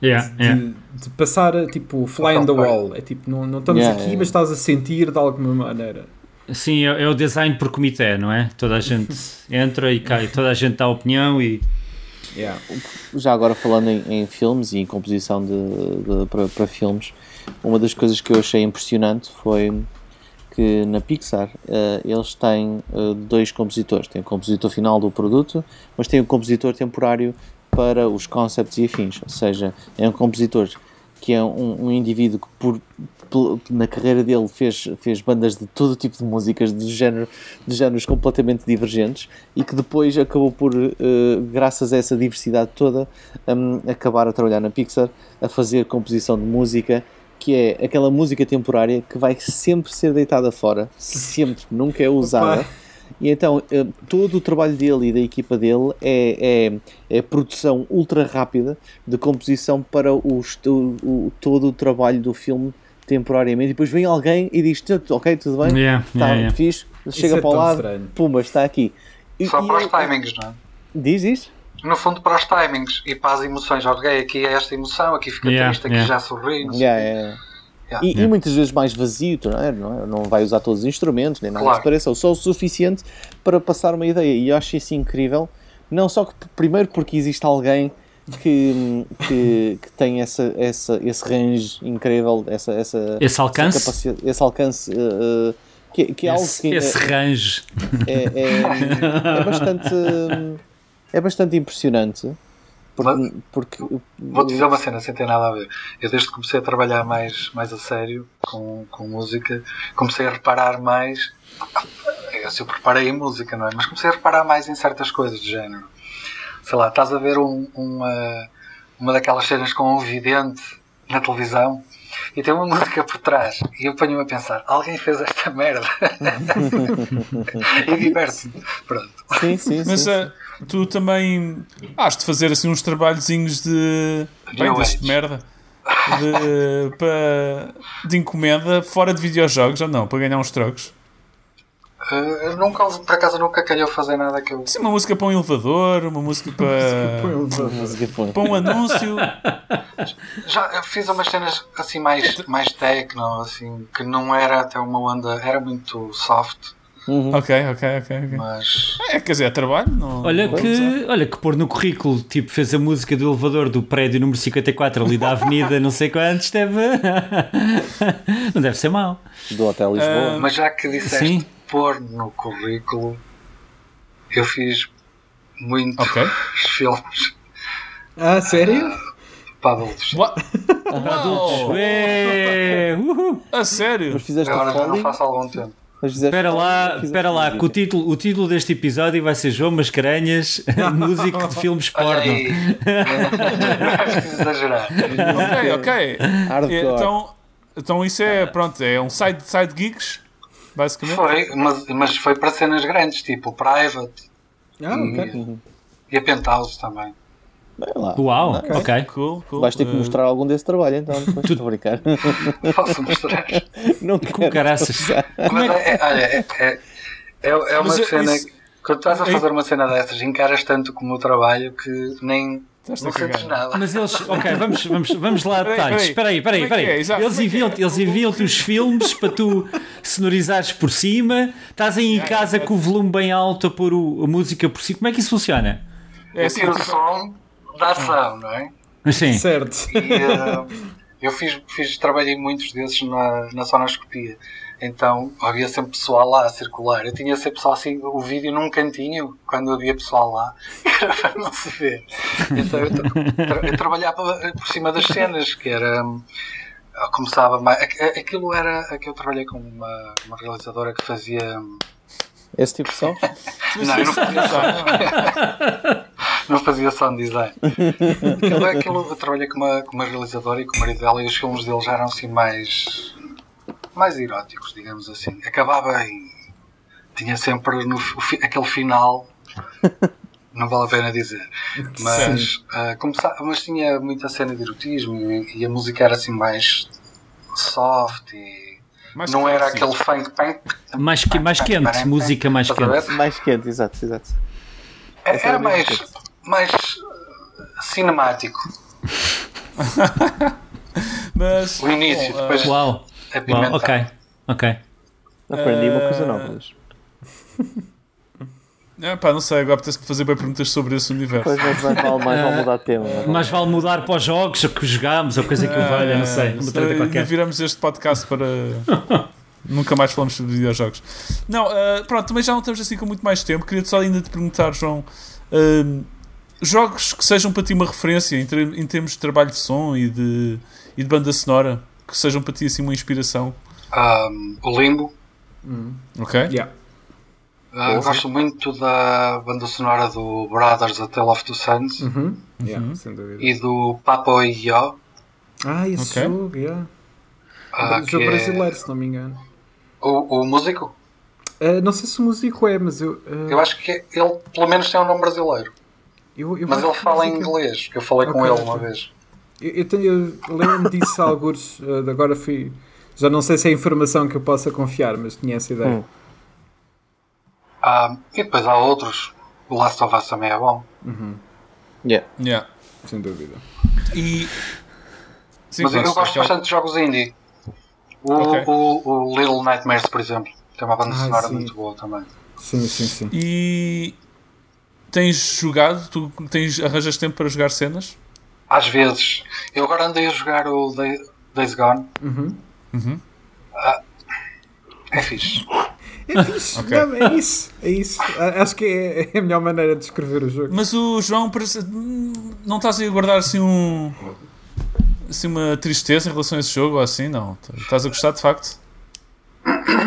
Yeah, de, yeah. de passar tipo fly on the wall. É tipo, não, não estamos Yeah, aqui, yeah. mas estás a sentir de alguma maneira. Sim, é, é o design por comitê, não é? Toda a gente entra e cai, toda a gente dá opinião e. Yeah. Já agora falando em, em filmes e em composição de, de- para, para filmes, uma das coisas que eu achei impressionante foi que na Pixar eh, eles têm eh, dois compositores. Tem o compositor final do produto, mas tem o compositor temporário para os concepts e afins. Ou seja, é um compositor que é um, um indivíduo que por, pel- na carreira dele fez, fez bandas de todo tipo de músicas de, género, de géneros completamente divergentes e que depois acabou por, eh, graças a essa diversidade toda, hum, acabar a trabalhar na Pixar, a fazer composição de música que é aquela música temporária que vai sempre ser deitada fora, sempre, nunca é usada. Opa. E então, eh, todo o trabalho dele e da equipa dele é, é, é produção ultra rápida de composição para o, o- todo o trabalho do filme temporariamente. E depois vem alguém e diz: Ok, tudo bem, Yeah, está yeah, yeah. fixe, chega é para o tão lado, estranho. pumba, está aqui. E- Só e para os eu- timings, não é? Diz isto? No fundo, para os timings e para as emoções. Ok, aqui é esta emoção, aqui fica Yeah, triste, aqui yeah. já sorri. não sei Yeah, yeah. Yeah. E, e muitas vezes mais vazio, não, é? não, é? não vai usar todos os instrumentos, nem nada Claro. que se pareça, só o suficiente para passar uma ideia. E eu acho isso incrível, não só que, primeiro porque existe alguém que, que, que tem essa, essa, esse range incrível, essa, essa, Esse alcance? essa esse alcance, eh, que, que é algo Esse, que esse é, range. é, é, é bastante é bastante impressionante porque, porque Vou dizer uma cena sem ter nada a ver. Eu desde que comecei a trabalhar mais, mais a sério com, com música, comecei a reparar mais. Eu sempre reparei em música, não é? Mas comecei a reparar mais em certas coisas do género. Sei lá, estás a ver um- uma, uma daquelas cenas com um vidente na televisão e tem uma música por trás e eu ponho-me a pensar: alguém fez esta merda e diverte-me. Pronto. sim, sim, Mas sim. Tu também has de fazer assim uns trabalhozinhos de. Bem, deste merda. De, para, de encomenda fora de videojogos ou não? Para ganhar uns trocos. Uh, nunca, por acaso nunca calhou fazer nada que eu. Sim, uma música para um elevador, uma música para, para um anúncio. Já fiz umas cenas assim mais, mais techno, assim, que não era até uma onda, era muito soft, Uhum. Ok, ok, ok. ok. mas É, quer dizer, é trabalho. Não, Olha não- que, olha que pôr no currículo, tipo, fez a música do elevador do prédio número 54 ali da avenida não sei quantos, deve... não deve ser mau. Do Hotel Lisboa. Mas já que disseste Sim. pôr no currículo, eu fiz muitos Ok. filmes Ah, sério? para adultos. What? Uau! Ué. A sério? Mas fizeste Agora já não faço há algum tempo. Mas Espera lá, espera lá, que o título, o título deste episódio vai ser João Mascarenhas, músico de filmes porno. é preciso exagerar. Ok, ok. Hardcore. Então, então isso é, pronto, é um side, side gigs, basicamente. Foi, mas, mas foi para cenas grandes, tipo Private Ah, ok. e a Penthouse também. Lá. Uau, Não, ok. Cool, cool. Vais ter que Uh, mostrar algum desse trabalho então. depois, Estou a brincar. Posso mostrar? Não Com quero. caraças. Mas é, é, olha, é, é, é, é uma Mas é- cena. isso- Quando estás a fazer uma cena dessas, encaras tanto como o trabalho que nem não sentes nada. Mas eles, ok, vamos, vamos, vamos lá a detalhes. Espera aí, espera aí, é espera aí. é? Eles é é? enviam-te eles enviam os filmes para tu sonorizares por cima, estás aí em casa com o volume bem alto a pôr o- a música por cima. Como é que isso funciona? É eu assim, tiro o som da ação, não é? Sim. Certo. E eh, eu fiz, fiz, trabalhei muitos desses na, na sonoscopia. Então havia sempre pessoal lá a circular. Eu tinha sempre só assim o vídeo num cantinho quando havia pessoal lá, era para não se ver. Então eu, tra- tra- eu trabalhava por cima das cenas, que era. hum, Começava mais. aqu- Aquilo era. Aqui eu trabalhei com uma, uma realizadora que fazia. Esse tipo de som? Não, eu não fazia só, não fazia sound design. Aquilo, aquilo, eu trabalhei com uma, com uma realizadora e com o marido dela e os filmes deles eram assim mais. mais eróticos, digamos assim. Acabava e. tinha sempre no, aquele final. Não vale a pena dizer. Mas, ah, começa- mas tinha muita cena de erotismo e, e a música era assim mais soft e. mais não era clássico. aquele funk punk. Mais, que- mais quente, música mais quente. Mais quente, exato, exato. É- Era era mais, mais uh, cinemático. Mas, O início, bom, depois Uau, uau, apimentar. ok, ok. Aprendi uma coisa nova. ah, pá, não sei, agora apetece-me fazer bem perguntas sobre esse universo. Pois mais vale, mais vale mudar de tema. é? Mais vale mudar para os jogos, ou que jogámos, ou coisa que o valha, não sei. Uma Ah, treta ainda qualquer. viramos este podcast para. Nunca mais falamos sobre videojogos. Não, ah, pronto, também já não estamos assim com muito mais tempo. Queria só ainda te perguntar, João, ah, jogos que sejam para ti uma referência em, ter- em termos de trabalho de som e de, e de banda sonora, que sejam para ti assim uma inspiração. Um, o Limbo. Ok? Yeah. Uh, gosto muito da banda sonora do Brothers A Tale of Two Sons Uhum. Yeah, sem dúvida. e do Papo e Yo. Ah, esse Ok. jogo, yeah. uh, que jogo é brasileiro, se não me engano. o, o músico. Ah, não sei se o músico é, mas eu. ah, Eu acho que ele pelo menos tem um nome brasileiro. eu- eu Mas ele fala em inglês, que eu falei com Ok, ele uma vez. Eu, eu tenho. Eu lembro-me disso alguns. ah, agora fui. Já não sei se é informação que eu possa confiar, mas tinha essa ideia. Hum. Ah, e depois há outros. O Last of Us também é bom. Yeah. Yeah. Sem dúvida. E. Sim, Mas eu, gosto bastante de jogos indie. O, Ok. o, o Little Nightmares, por exemplo, tem uma banda Ah, sonora sim. muito boa também. Sim, sim, sim. E. Tens jogado? Tu tens, arranjas tempo para jogar cenas? Às vezes, eu agora andei a jogar o Day- Days Gone. Uhum. Uhum. É fixe. É fixe, Ok. não, é isso, é isso. Acho que é, é a melhor maneira de descrever o jogo. Mas o João parece. Não estás a guardar assim um. Assim uma tristeza em relação a esse jogo ou assim? Não. Estás a gostar de facto?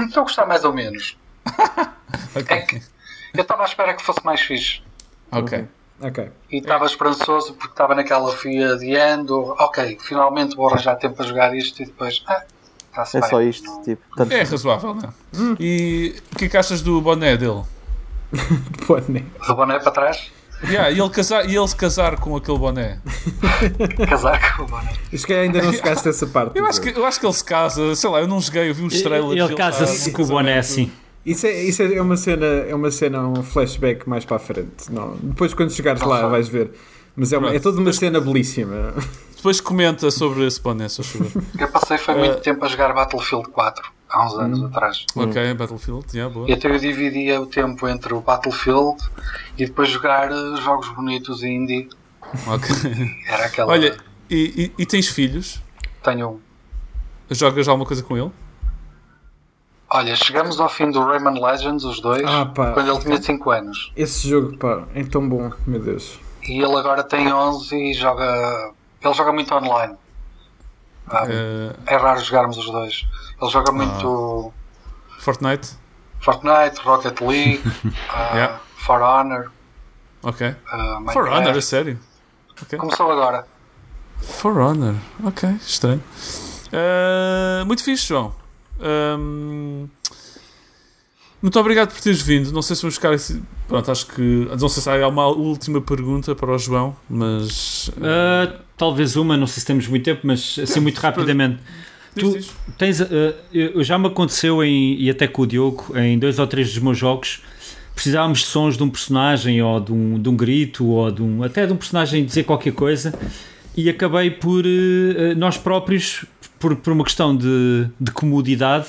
Estou a gostar mais ou menos. Ok. É eu estava à espera que fosse mais fixe. Ok. Ok. E estava esperançoso porque estava naquela fia adiando. Ok, finalmente vou arranjar tempo para jogar isto e depois. Ah, É bem. só isto. Tipo, tanto, É razoável, não é? E o que é que achas do boné dele? Nem. Do boné para trás, Yeah, e, ele casar, e ele se casar com aquele boné? casaco, o boné. Acho que ainda não chegaste a essa parte. Eu acho, que, eu acho que ele se casa, sei lá, eu não joguei, eu vi os trailers. Ele casa-se tá com o boné assim. Isso, é, isso é uma cena, é uma cena, um flashback mais para a frente. Não, depois quando chegares Não lá vais ver. Mas é, uma, é toda uma cena belíssima. Depois comenta sobre esse Spawn, se favor. Eu passei foi muito tempo a jogar Battlefield 4, há uns anos atrás. ok, Battlefield, yeah, boa. E até eu dividia o tempo entre o Battlefield e depois jogar eh, jogos bonitos e indie. Ok. Era aquela. Olha, e, e- e tens filhos? Tenho um. Jogas alguma coisa com ele? Olha, chegamos ao fim do Rayman Legends, os dois, Ah, pá. quando ele tinha 5 anos. Esse jogo, pá, é tão bom, meu Deus. E ele agora tem 11 e joga. Ele joga muito online. Ah, Eh, É raro jogarmos os dois. Ele joga muito Fortnite? Fortnite, Rocket League, ah, Yeah. For Honor. Ok. ah, For. Honor, a sério? Ok. Começou agora. For Honor, ok, estranho. Eh, muito fixe, João. Ahm, muito obrigado por teres vindo. Não sei se vamos ficar assim. Pronto, acho que. Não sei se há uma última pergunta para o João, mas. Ah, talvez uma, não sei se temos muito tempo, mas assim muito rapidamente. tu-. Tens, eu- já me aconteceu em, e até com o Diogo em dois ou três dos meus jogos precisávamos de sons de um personagem ou de um, de um grito ou de um, até de um personagem dizer qualquer coisa e acabei por eh, nós próprios por, por uma questão de, de comodidade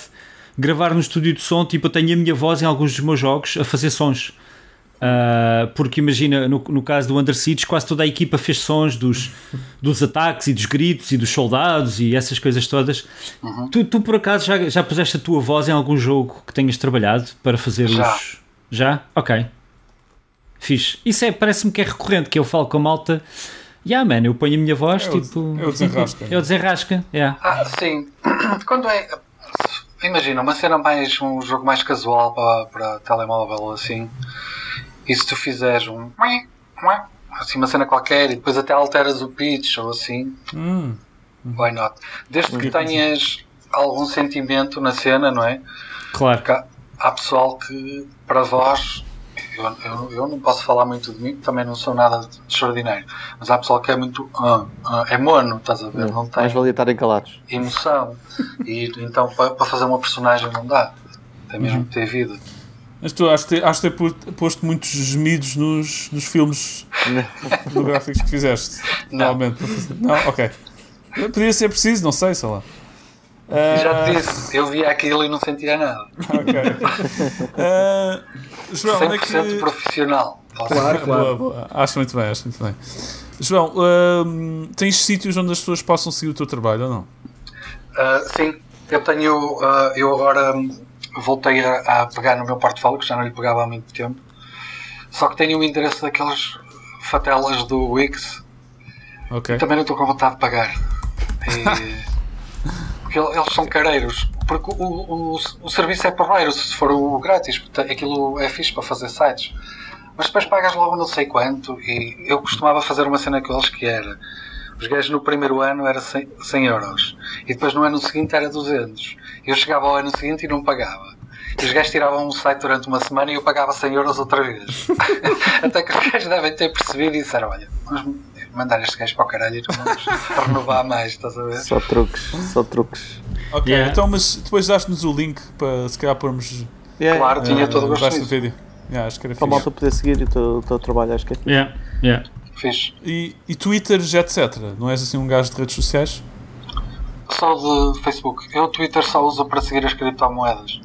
gravar no estúdio de som tipo eu tenho a minha voz em alguns dos meus jogos a fazer sons Uh, porque imagina, no, no caso do Under Siege, quase toda a equipa fez sons dos, dos ataques e dos gritos e dos soldados e essas coisas todas. Tu, tu, por acaso já, já puseste a tua voz em algum jogo que tenhas trabalhado para fazer Já. os. Já? Ok. Fixe. Isso é, parece-me que é recorrente, que eu falo com a malta. Yeah, man, eu ponho a minha voz, É o- tipo. é o desenrasca. é o desenrasca, yeah. Ah, sim. Quando é. Imagina, uma cena mais. um jogo mais casual para, para telemóvel ou assim. E se tu fizeres um. Assim, uma cena qualquer e depois até alteras o pitch ou assim. Hum, Why not? Desde que tenhas algum sentimento na cena, não é? Claro. Porque há pessoal que, para vós, eu, eu, eu não posso falar muito de mim, também não sou nada de extraordinário, mas há pessoal que é muito. ah, ah, é mono, estás a ver? Não tem Mais valia estarem calados. emoção. E então, para, para fazer uma personagem, não dá. Tem mesmo que ter vida. mas tu ter, has de ter posto muitos gemidos nos, nos filmes pornográficos que fizeste. Não. Fazer- Não? Ok. Podia ser preciso, não sei, sei lá. E já te disse, eu via aquilo e não sentia nada. ok. Ah, João, onde é 100% que. profissional. Claro, claro. Boa, boa. Acho muito bem, acho muito bem. João, hum, tens sítios onde as pessoas possam seguir o teu trabalho ou não? Ah, sim, eu tenho. ah, eu agora voltei a, a pegar no meu portfólio, que já não lhe pegava há muito tempo. Só que tenho o endereço daqueles fatelas do Wix. Ok. Também não estou com vontade de pagar. E- porque el- eles são careiros. Porque o, o, o serviço é porreiro se for o grátis. Aquilo é fixe para fazer sites. Mas depois pagas logo não sei quanto. E eu costumava fazer uma cena com eles que era. Os gajos no primeiro ano era 100, 100 euros. E depois no ano seguinte era 200. Eu chegava ao ano seguinte e não pagava. E os gajos tiravam um site durante uma semana e eu pagava 100 euros outra vez. Até que os gajos devem ter percebido e disseram: Olha, mandar este gajo para o caralho e não vamos renovar mais, estás a ver? Só truques, só truques. Ok, Yeah. então, mas depois daste-nos o link para se calhar pormos Yeah, Claro, tinha ah, todo o gosto do vídeo. Yeah, acho que era Para a fixe. malta poder seguir o teu, o teu trabalho, acho que é. Yeah, yeah. Fixe. E, e Twitters, etc. Não és assim um gajo de redes sociais? Só de Facebook. Eu o Twitter só uso para seguir as criptomoedas.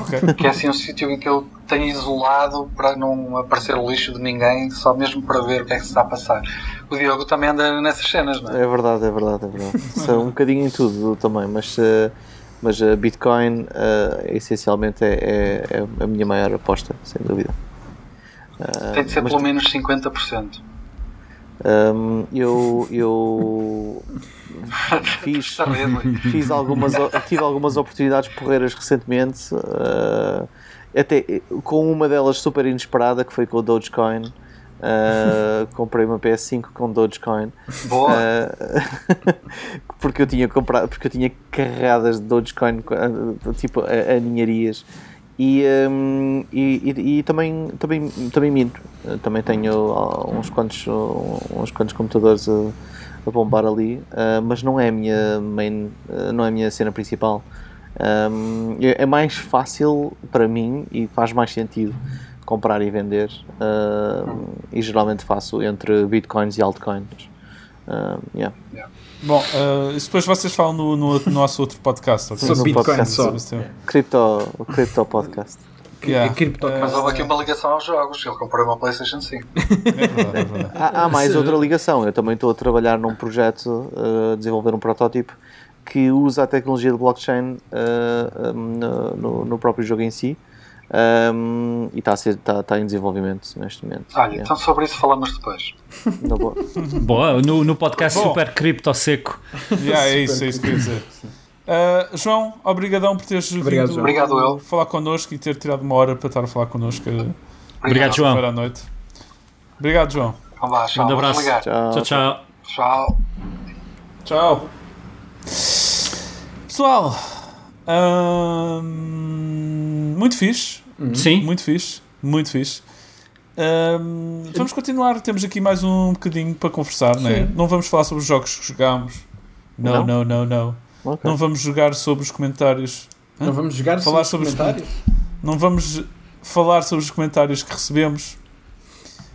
Ok. Que é assim um sítio em que eu tenho isolado para não aparecer o lixo de ninguém, só mesmo para ver o que é que se está a passar. O Diogo também anda nessas cenas, não é? É verdade, é verdade, é verdade. São um bocadinho em tudo também, mas, eh, mas a Bitcoin eh, essencialmente é, é, é a minha maior aposta, sem dúvida. Eh, Tem de ser mas, pelo menos 50%. Hum, eu, eu fiz, fiz algumas, tive algumas oportunidades porreiras recentemente, eh, até com uma delas super inesperada, que foi com o Dogecoin. Eh, comprei uma PS5 com Dogecoin. Boa. Uh, porque eu tinha comprado, porque eu tinha carregadas de Dogecoin uh, tipo a, a ninharias e, um, e, e- e também, também, também minto. Uh, também tenho uh, uns quantos, uns quantos computadores a, a bombar ali, uh, mas não é a minha main, uh, não é a minha cena principal. Um, é é mais fácil para mim e faz mais sentido comprar e vender. um, e geralmente faço entre bitcoins e altcoins. Um, yeah. Bom, uh, isso depois vocês falam no, no, no nosso outro podcast. ok? Sobre Bitcoin podcast só. Sobre tema. Cripto, cripto podcast. Yeah. É cripto- Uh, Mas houve aqui uma ligação aos jogos. Ele comprou uma PlayStation 5. é verdade, é verdade. Há, há mais outra ligação. Eu também estou a trabalhar num projeto, uh, a desenvolver um protótipo que usa a tecnologia de blockchain uh, um, no, no- no próprio jogo em si. Um, e está a ser, está, está em desenvolvimento neste momento. Olha, Yeah. então sobre isso falamos depois. Na boa. Boa, no, no podcast Bom. Super Cripto Seco. Yeah, é isso, é isso que eu ia dizer. Uh, João, obrigadão por teres Obrigado, vindo João. Obrigado, eu. falar connosco e ter tirado uma hora para estar a falar connosco uh, Obrigado, João. à noite. Obrigado, João. Tchau. Grande vou abraço. Tchau, tchau. Tchau. Tchau. Pessoal, hum, muito fixe, Sim, muito fixe, muito fixe. Hum, vamos continuar, temos aqui mais um bocadinho para conversar, não é? Não vamos falar sobre os jogos que jogámos. Não, não, não, não. Ok. Não vamos jogar sobre os comentários. Hã? Não vamos jogar Falar sobre os sobre os comentários? Não vamos falar sobre os comentários que recebemos.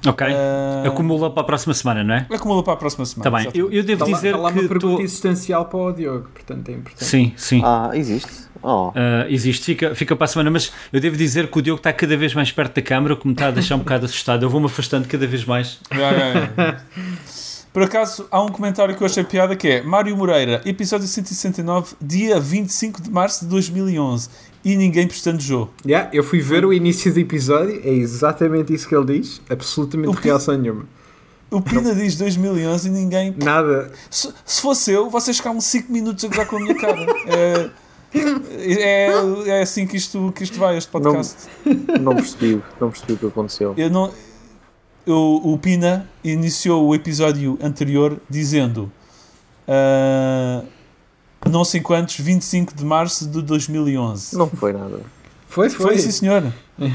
ok. Ah, Acumula para a próxima semana, não é? Acumula para a próxima semana. Está bem. Eu, eu devo Está lá, dizer está lá que uma pergunta existencial para o Diogo, portanto é importante. Sim, sim. Ah, existe? Oh. Uh, existe, fica, fica para a semana, mas eu devo dizer que o Diogo está cada vez mais perto da câmara, o que me está a deixar um bocado assustado. Eu vou-me afastando cada vez mais. Por acaso, há um comentário que eu achei piada que é Mário Moreira, episódio 169, dia 25 de março de 2011 e ninguém pestanejou. Yeah, eu fui ver o início do episódio, é exatamente isso que ele diz, absolutamente reação nenhuma. O Pina diz 2011 e ninguém. Nada. Se, se fosse eu, vocês ficavam 5 minutos a gozar com a minha cara. É, é, é assim que isto, que isto vai, este podcast. Não percebi, não percebi o que aconteceu. Eu não, eu, o Pina iniciou o episódio anterior dizendo ah, não sei quantos, 25 de março de 2011. Não foi nada. Foi, foi. Foi, sim senhor. A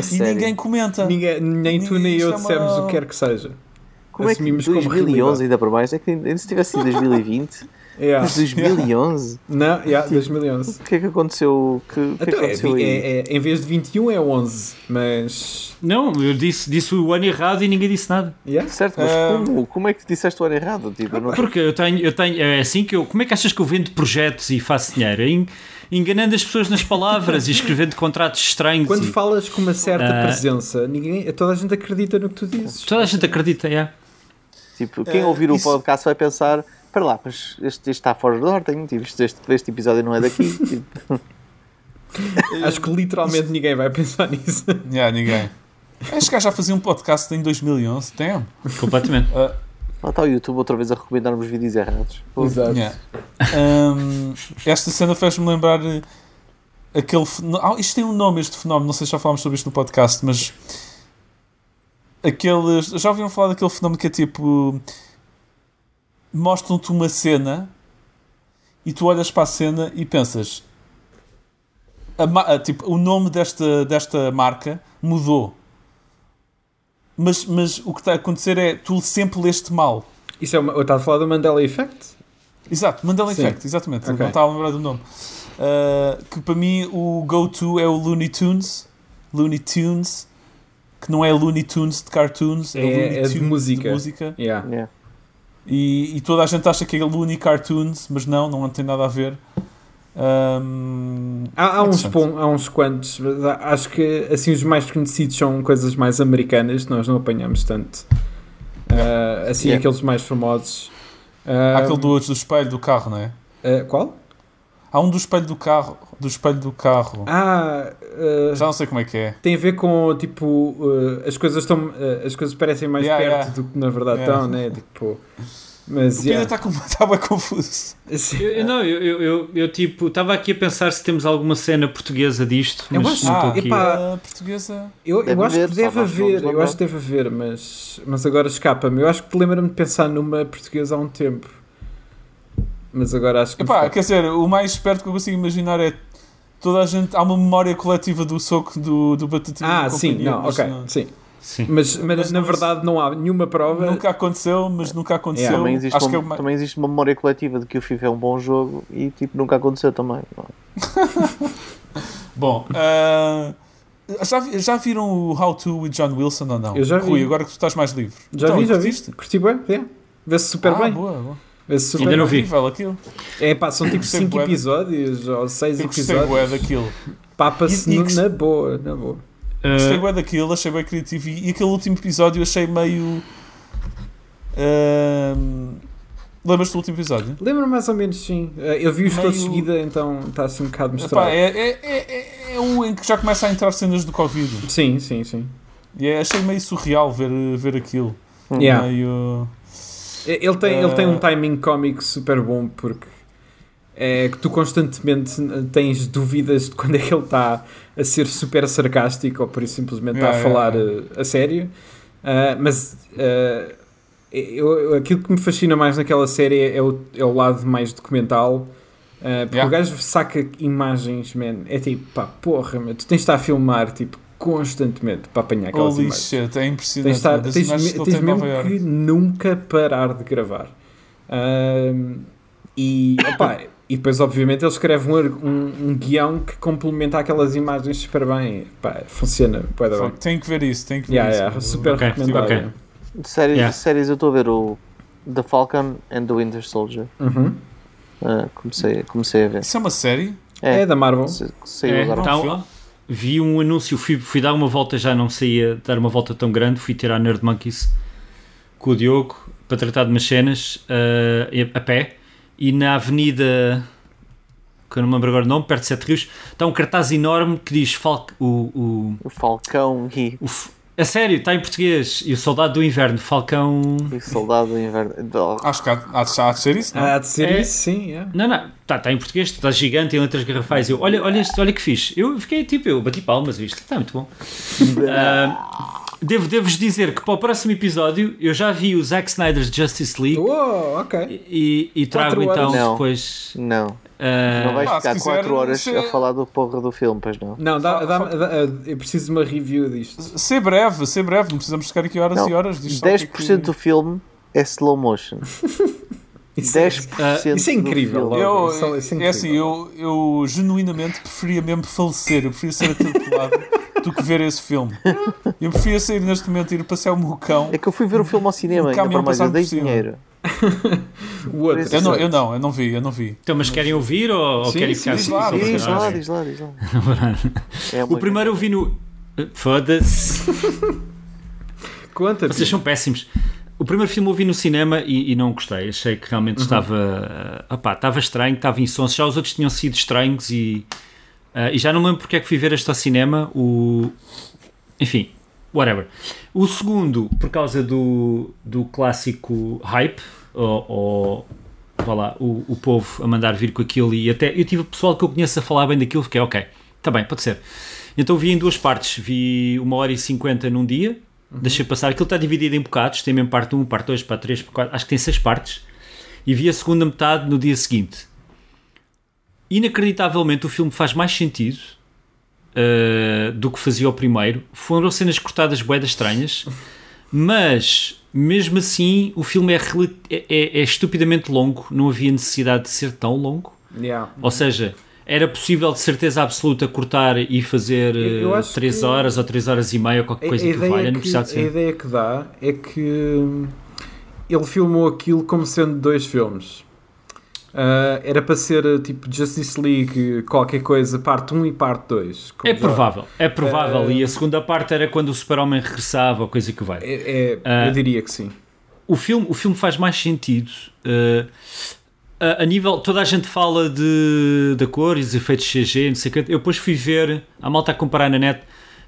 E sério. ninguém comenta. Ninguém, nem tu nem eu é uma- dissemos o que quer que seja. Como é que assumimos como 2011 realidade. ainda para mais? É que ainda se tivesse sido 2020, Yeah. mas 2011? Não, yeah, 2011. O que é que aconteceu? Que, o que é que Então, é, aconteceu é- é- em vez de 21 é 11, mas. Não, eu disse, disse o ano errado e ninguém disse nada. Yeah. Certo, mas Ah, como? Como é que disseste o ano errado? Tipo, não... Porque eu tenho, eu tenho, é assim que eu. Como é que achas que eu vendo projetos e faço dinheiro? En- Enganando as pessoas nas palavras e escrevendo contratos estranhos. Quando e- falas com uma certa Ah. presença, ninguém, toda a gente acredita no que tu dizes. Toda a gente acredita, é. Tipo, quem Ah, ouvir o isso- podcast vai pensar: espera lá, mas este, este está fora de ordem, tipo, este, este, este episódio não é daqui. Tipo, Acho que literalmente ninguém vai pensar nisso. Yeah, ninguém. Este gajo já fazia um podcast em 2011. Damn. Completamente. lá está o YouTube outra vez a recomendar-nos vídeos errados. Exato. Yeah. Um, esta cena fez-me lembrar eh, aquele. Ah, isto tem um nome, este fenómeno. Não sei se já falámos sobre isto no podcast, mas. Aqueles. Já ouviram falar daquele fenómeno que é tipo. Mostram-te uma cena e tu olhas para a cena e pensas. a a, tipo, o nome desta, desta marca mudou. Mas, mas o que está a acontecer é tu sempre leste mal. Isso é uma, eu estava a falar do Mandela Effect? Exato, Mandela Sim. Effect, exatamente. Ok. Não estava a lembrar do nome. Uh, que para mim o go-to é o Looney Tunes. Looney Tunes, que não é Looney Tunes de cartoons, é, É- Looney é de Tunes música. de música. Yeah. yeah. E, e toda a gente acha que é Looney Cartoons, mas não, não tem nada a ver. Um, Há, há, uns, interessante. pon- há uns quantos, acho que assim os mais conhecidos são coisas mais americanas, nós não apanhamos tanto. Ah, assim, Yeah. aqueles mais famosos. Há Ah, aquele do, do espelho do carro, não é? ah, qual? Há um do espelho do carro, do espelho do carro. Ah, ah, Já não sei como é que é. tem a ver com tipo ah, as coisas estão ah, as coisas parecem mais Yeah, perto yeah. do que na verdade Yeah. estão, né? Tipo, mas O yeah. está com- bem confuso. Eu, eu- não, eu, eu, eu, eu, tipo, estava aqui a pensar se temos alguma cena portuguesa disto, Eu mas acho- Ah, epá, portuguesa. Eu, eu Deve acho que deve haver, eu acho que deve haver, mas, mas agora escapa-me. Eu acho que lembro-me de pensar numa portuguesa há um tempo. Mas agora acho que. Epá, quer dizer, o mais esperto que eu consigo imaginar é toda a gente. Há uma memória coletiva do soco do, do Batatinha. Ah, sim, não, mas ok, sim. Sim. Mas, mas, Mas na não- verdade não há nenhuma prova. Nunca aconteceu, mas nunca aconteceu. Também, existe Acho uma, que é uma... também existe uma memória coletiva de que o FIFA é um bom jogo e tipo, nunca aconteceu também. não? Bom, ah, já, vi- já viram o How To with John Wilson ou não? Eu já vi. Rui, agora que tu estás mais livre. Já Então, vi, já vi. curtiste? Curti bem, é. Vê-se super ah, bem. boa, boa. Vê-se super Ainda não bem. vi. Incrível aquilo. É pá, são tipo Gostei 5 bué de- episódios ou 6 Eu gostei bué episódios. daquilo. Papa-se E- e que- na boa, na boa. Gostei Uh, bué daquilo, achei bem criativo. E, e aquele último episódio achei meio... ahm, Lembras-te do último episódio? Lembro mais ou menos, sim. Eh, Eu vi-os Meio- todos de seguida, então está assim um bocado Epá, misturado. é, é, é, é, é um em que já começa a entrar cenas do Covid. Sim, sim, sim. E é- achei meio surreal ver, ver aquilo. Yeah. Meio... Ele tem, ele tem um Eh, timing cómico super bom porque é que tu constantemente tens dúvidas de quando é que ele está a ser super sarcástico ou por isso simplesmente está a Yeah, falar yeah, eh, a sério. Ah, mas ah, eu, aquilo que me fascina mais naquela série é o, é o lado mais documental. ah, porque Yeah. o gajo saca imagens, man. É tipo, pá, porra, man, tu tens de estar a filmar tipo, constantemente para apanhar aquelas Holy imagens. shit, é Tens, impressionante. de estar- das tens, tens tem em mesmo que nunca parar de gravar. Ahm, e, opá, e depois, obviamente, ele escreve um, um, um guião que complementa aquelas imagens super bem. Pá, funciona. Pode bem. Tem que ver isso, tem que ver Yeah, isso. yeah, super Ok, recomendado. ok. yeah. De séries, Yeah. de séries eu estou a ver o The Falcon and the Winter Soldier. Uhum. Ah, comecei, comecei a ver. Isso é uma série? É. da Marvel. Se- Saiu é, agora. então, filme? Vi um anúncio, fui, fui dar uma volta, já não saía dar uma volta tão grande, fui ter a Nerd Monkeys com o Diogo para tratar de umas cenas uh, a pé e na avenida que eu não me lembro agora o nome, perto de Sete Rios, está um cartaz enorme que diz Fal o, o, O Falcão e o a sério, está em português e o Soldado do Inverno, Falcão o Soldado do Inverno. Acho que há, há, de- há de ser isso, não? Há de ser É. isso, sim. yeah. Não, não, está tá em português, está gigante, em letras garrafais. Eu, olha, olha, este, olha que fixe. Eu fiquei tipo, eu bati palmas, isto está muito bom. Ah, devo, devo-vos dizer que para o próximo episódio eu já vi o Zack Snyder's Justice League Uou, ok. e, e trago Quatro então horas. Não. depois. não, ah, não vais se ficar quiser, 4 horas se- a falar do porra do filme, pois não. Não, dá, dá, dá- eu preciso de uma review disto. Ser breve, ser breve, não precisamos ficar aqui horas Não, e horas. Diz só o que é 10% que- do filme é slow motion. Isso, é- 10% isso é incrível, do logo. filme. Eu, Isso é- é é assim, incrível. eu, eu genuinamente preferia mesmo falecer, eu preferia ser atropelado do que ver esse filme. Eu preferia sair neste momento e ir passear o meu cão. É que eu fui ver o filme ao cinema, ainda por mais, eu passar dei dinheiro. O outro. Eu não, eu não, eu não vi, eu não vi. então, mas querem ouvir ou, ou Sim, querem sim, ficar diz assim? lá, para Diz lá, diz lá, diz lá. É O primeiro eu vi no. Foda-se. Conta, Vocês são péssimos. O primeiro filme eu vi no cinema e, e não gostei. Achei que realmente Uhum. estava. Uh, opá, estava estranho, estava insonso. Já os outros tinham sido estranhos e. uh, e já não me lembro porque é que fui ver este ao cinema. O. Enfim, whatever. O segundo, por causa do, do clássico hype, ou. ou vá lá, o, o povo a mandar vir com aquilo e até eu tive pessoal que eu conheço a falar bem daquilo, fiquei ok, está bem, pode ser. Então vi em duas partes, vi uma hora e cinquenta num dia, deixei passar, aquilo está dividido em bocados, tem mesmo parte 1, parte 2, parte 3, parte 4, acho que tem seis partes, e vi a segunda metade no dia seguinte. Inacreditavelmente o filme faz mais sentido uh, do que fazia o primeiro, foram cenas cortadas boedas estranhas, mas mesmo assim o filme é, é- é- é estupidamente longo, não havia necessidade de ser tão longo. Yeah. Ou seja, era possível de certeza absoluta cortar e fazer Eu- eu acho 3 que- horas ou 3 horas e meia ou qualquer coisa que valha, não que, de a ideia que dá é que hum, ele filmou aquilo como sendo dois filmes. Ah, era para ser uh, tipo Justice League, qualquer coisa, parte 1 e parte 2. como É provável, é provável. Eh, E a segunda parte era quando o Super-Homem regressava ou coisa que vai. É, é- Ah. eu diria que sim. o filme, o filme faz mais sentido. uh, a, a nível, toda a gente fala de, de cores, efeitos CG, não sei o quê. Eu depois fui ver, a malta a comparar na net.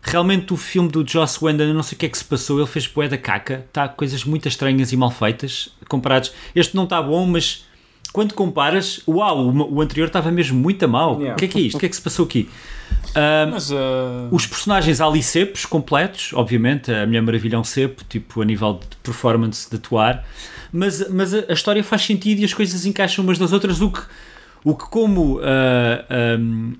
Realmente o filme do Joss Whedon, eu não sei o que é que se passou, ele fez poé da caca, está coisas muito estranhas e mal feitas, comparados. Este não está bom, mas quando comparas, uau, o, anterior estava mesmo muito a mal. Yeah. O que é que é isto? O que é que se passou aqui? Ah, Mas uh, os personagens há ali cepos completos, obviamente, a Mulher Maravilha é um cepo, tipo, a nível de performance, de atuar, mas, mas a, a história faz sentido e as coisas encaixam umas nas outras, o que, o que como ah, ahm,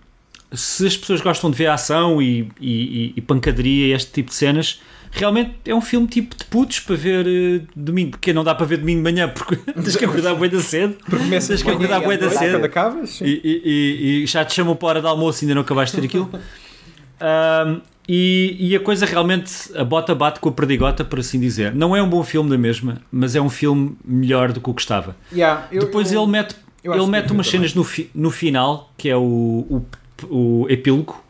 se as pessoas gostam de ver ação e, e, e pancadaria e este tipo de cenas, realmente é um filme tipo de putos para ver uh, domingo, porque não dá para ver domingo de manhã porque tens que acordar bem da cedo. Tens que acordar bem da cedo. Acabas, e, e, e, já te chamam para a hora de almoço e ainda não acabaste de ver aquilo. um, e, e, a coisa realmente, a bota bate com a perdigota, por assim dizer. Não é um bom filme da mesma, mas é um filme melhor do que o que estava. Yeah, eu, Depois eu, ele mete, ele mete umas cenas no, fi, no final, que é o, o, o epílogo,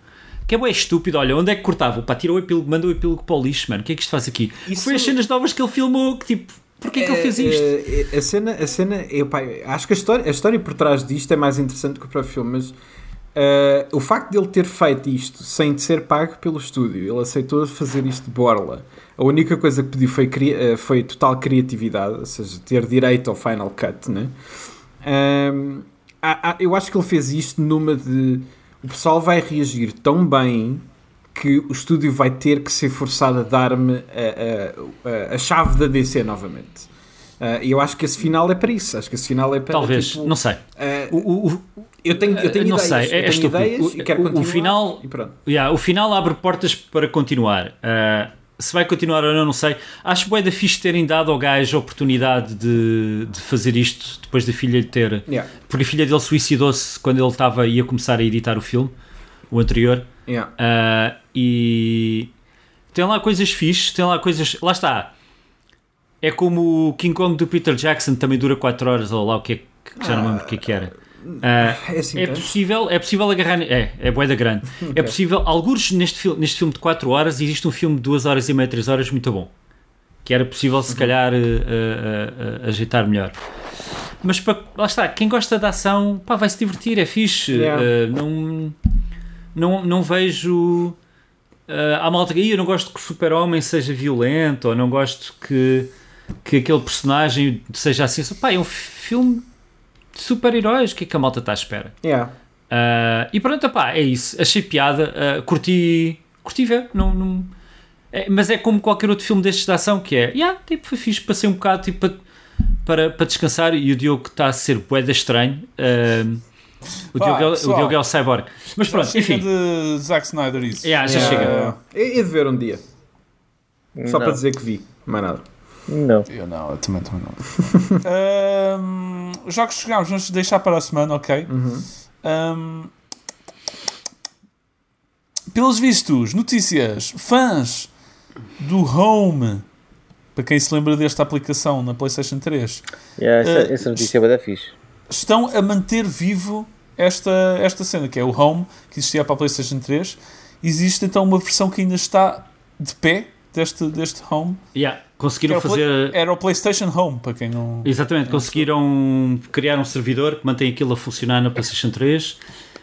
que é bem estúpido. Olha, onde é que cortava? Pá, tira o epílogo, manda o epílogo para o lixo, mano. O que é que isto faz aqui? Isso... Foi as cenas novas que ele filmou, que tipo. Porquê é, que ele fez isto? É, a cena, a cena eu, pá, acho que a história, a história por trás disto é mais interessante que o próprio filme, mas Uh, o facto de ele ter feito isto sem ser pago pelo estúdio, ele aceitou fazer isto de borla. A única coisa que pediu foi, uh, foi total criatividade, ou seja, ter direito ao Final Cut. Né? Uh, eu acho que ele fez isto numa de. O pessoal vai reagir tão bem que o estúdio vai ter que ser forçado a dar-me a, a, a, chave da DC novamente. E eu acho que esse final é para isso. Acho que esse final é para. Talvez, tipo, não sei. o, o eu tenho, eu tenho não ideias, sei, é, eu tenho ideias o, e quero continuar. O final, yeah, o final abre portas para continuar. Uh, se vai continuar ou não, não sei. Acho bem da fixe terem dado ao gajo a oportunidade de, de fazer isto depois da filha lhe ter. Yeah. Porque a filha dele suicidou-se quando ele estava ia começar a editar o filme, o anterior. Yeah. Uh, e tem lá coisas fixes, tem lá coisas. Lá está. É como o King Kong do Peter Jackson, também dura 4 horas, ou lá o que é que já não lembro o que é que era. Uh, é, assim, é possível, é possível agarrar. É, é boeda grande. okay. É possível. Alguns neste, filme, neste filme de 4 horas, existe um filme de 2 horas e meia, 3 horas muito bom. Que era possível, se uhum. calhar, uh, uh, ajeitar melhor. Mas para, lá está, quem gosta de ação pá, vai se divertir, é fixe. Yeah. não, não, não vejo. Há malta que eu não gosto que o super-homem seja violento, ou não gosto que, que aquele personagem seja assim. Pá, é um filme super-heróis, o que é que a malta está à espera? Yeah. Uh, e pronto, pá, é isso. Achei piada, uh, curti, curti ver, não, não é, mas é como qualquer outro filme destes de ação que é, yeah, tipo, foi fixe, passei um bocado tipo, para, para, para descansar e o Diogo está a ser boeda estranho. Uh, o, Pá, Diogo, é, o Diogo é o Cyborg. Mas pronto, já enfim. de Zack Snyder isso. Yeah, já yeah. chega. É, de ver um dia. Só não. para dizer que vi, mais nada. Não. Eu não, eu também, também não. um, jogos que jogámos, vamos deixar para a semana, ok? Uhum. Um, pelos vistos, notícias, fãs do Home, para quem se lembra desta aplicação na PlayStation 3, yeah, essa, uh, essa notícia é bem fixe. Estão a manter vivo esta, esta cena, que é o Home, que existia para a PlayStation 3. Existe então uma versão que ainda está de pé deste, deste Home. Yeah. Conseguiram era fazer. Era o PlayStation Home, para quem não. Exatamente, não conseguiram criar um servidor que mantém aquilo a funcionar na PlayStation 3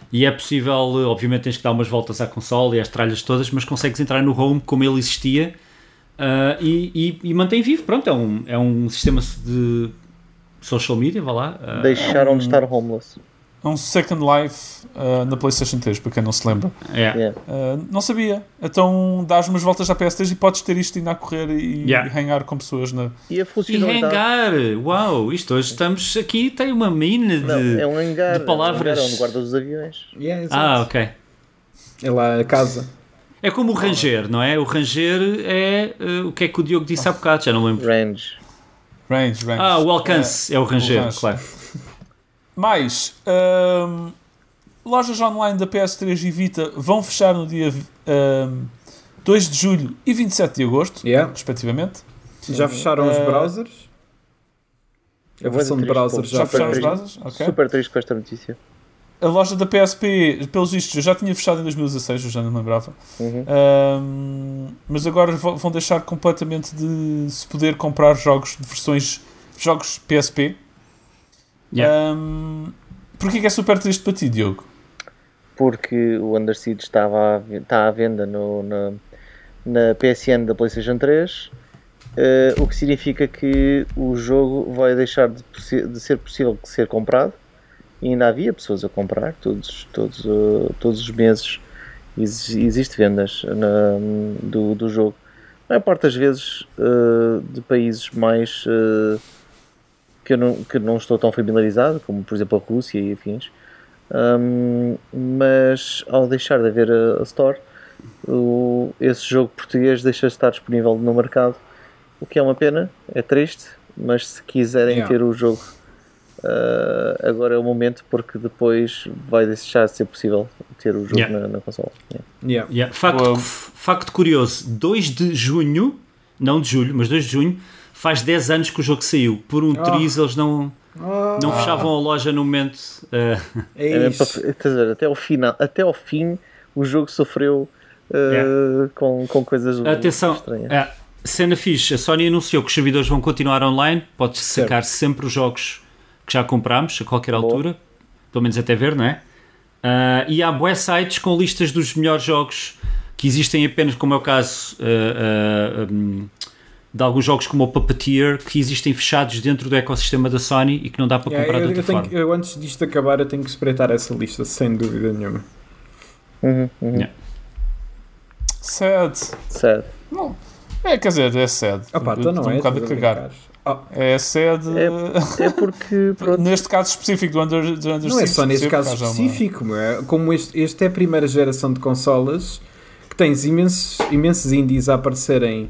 e é possível, obviamente, tens que dar umas voltas à console e às tralhas todas, mas consegues entrar no Home como ele existia uh, e, e, e, mantém vivo. Pronto, é um, é um sistema de social media, vá lá. Uh, Deixaram de estar homeless é um Second Life uh, na PlayStation 3, para quem não se lembra. Yeah. Yeah. Uh, não sabia. Então dás umas voltas à PS3 e podes ter isto ainda a correr e, yeah. hangar com pessoas na. E a E hangar! Uau! Isto hoje estamos aqui, tem uma mina de, não, é um hangar, de palavras. É um hangar onde guarda os aviões. Yeah, ah, ok. É lá a casa. É como o Ranger, não é? O Ranger é uh, o que é que o Diogo disse há bocado, já não lembro. Range. Range, range. Ah, o alcance é, é o Ranger, o claro. Mais, um, lojas online da PS3 e Vita vão fechar no dia um, 2 de julho e 27 de agosto, yeah. respectivamente. Já fecharam uh, os browsers? A versão de browser já, já fecharam os browsers? Okay. Super triste com esta notícia. A loja da PSP, pelos vistos, já tinha fechado em 2016, eu já não lembrava. Uhum. Um, mas agora vão deixar completamente de se poder comprar jogos de versões, jogos PSP Yeah. Um, Porquê que é super triste para ti, Diogo? Porque o Underseed estava à, está à venda no, na, na PSN da PlayStation 3, uh, eh, o que significa que o jogo vai deixar de, de, ser possível de ser comprado. E ainda havia pessoas a comprar, todos, todos, uh, todos os meses existe vendas na, do, do jogo. A maior parte das vezes uh, de países mais que eu não, que não estou tão familiarizado, como por exemplo a Rússia e afins, Um, mas ao deixar de haver a, a Store, o, esse jogo português deixa de estar disponível no mercado, o que é uma pena, é triste, mas se quiserem Yeah. ter o jogo uh, agora é o momento porque depois vai deixar de ser possível ter o jogo Yeah. na, na consola. Yeah. Yeah. Yeah. Facto, facto curioso, 2 de junho, não de julho, mas 2 de junho, faz 10 anos que o jogo saiu. Por um Ah. triz eles não, Ah, não fechavam a loja no momento. uh, é É, isso. dizer, até ao final, até ao fim o jogo sofreu uh, Yeah. com, com coisas Atenção, estranhas. é, cena fixe, a Sony anunciou que os servidores vão continuar online, podes Certo. sacar sempre os jogos que já comprámos a qualquer Boa. altura, pelo menos até ver, não é? Ah, e há bué sites com listas dos melhores jogos que existem apenas, como é o caso ah, ah, hum, de alguns jogos como o Puppeteer, que existem fechados dentro do ecossistema da Sony e que não dá para Yeah, comprar eu, de eu outra tenho forma. que- eu, antes disto acabar, eu tenho que espreitar essa lista, sem dúvida nenhuma. Uhum, uhum. Yeah. Sad. Certo. Não. É, quer dizer, é sad. Ah pá, então não Estou é? um bocado a cagar. brincar. Ah, É sad. É porque pronto, Neste caso específico do Under, do Under não é Six, só neste caso uma- específico, meu, é? como este, este é a primeira geração de consolas que tens imensos, imensos indies a aparecerem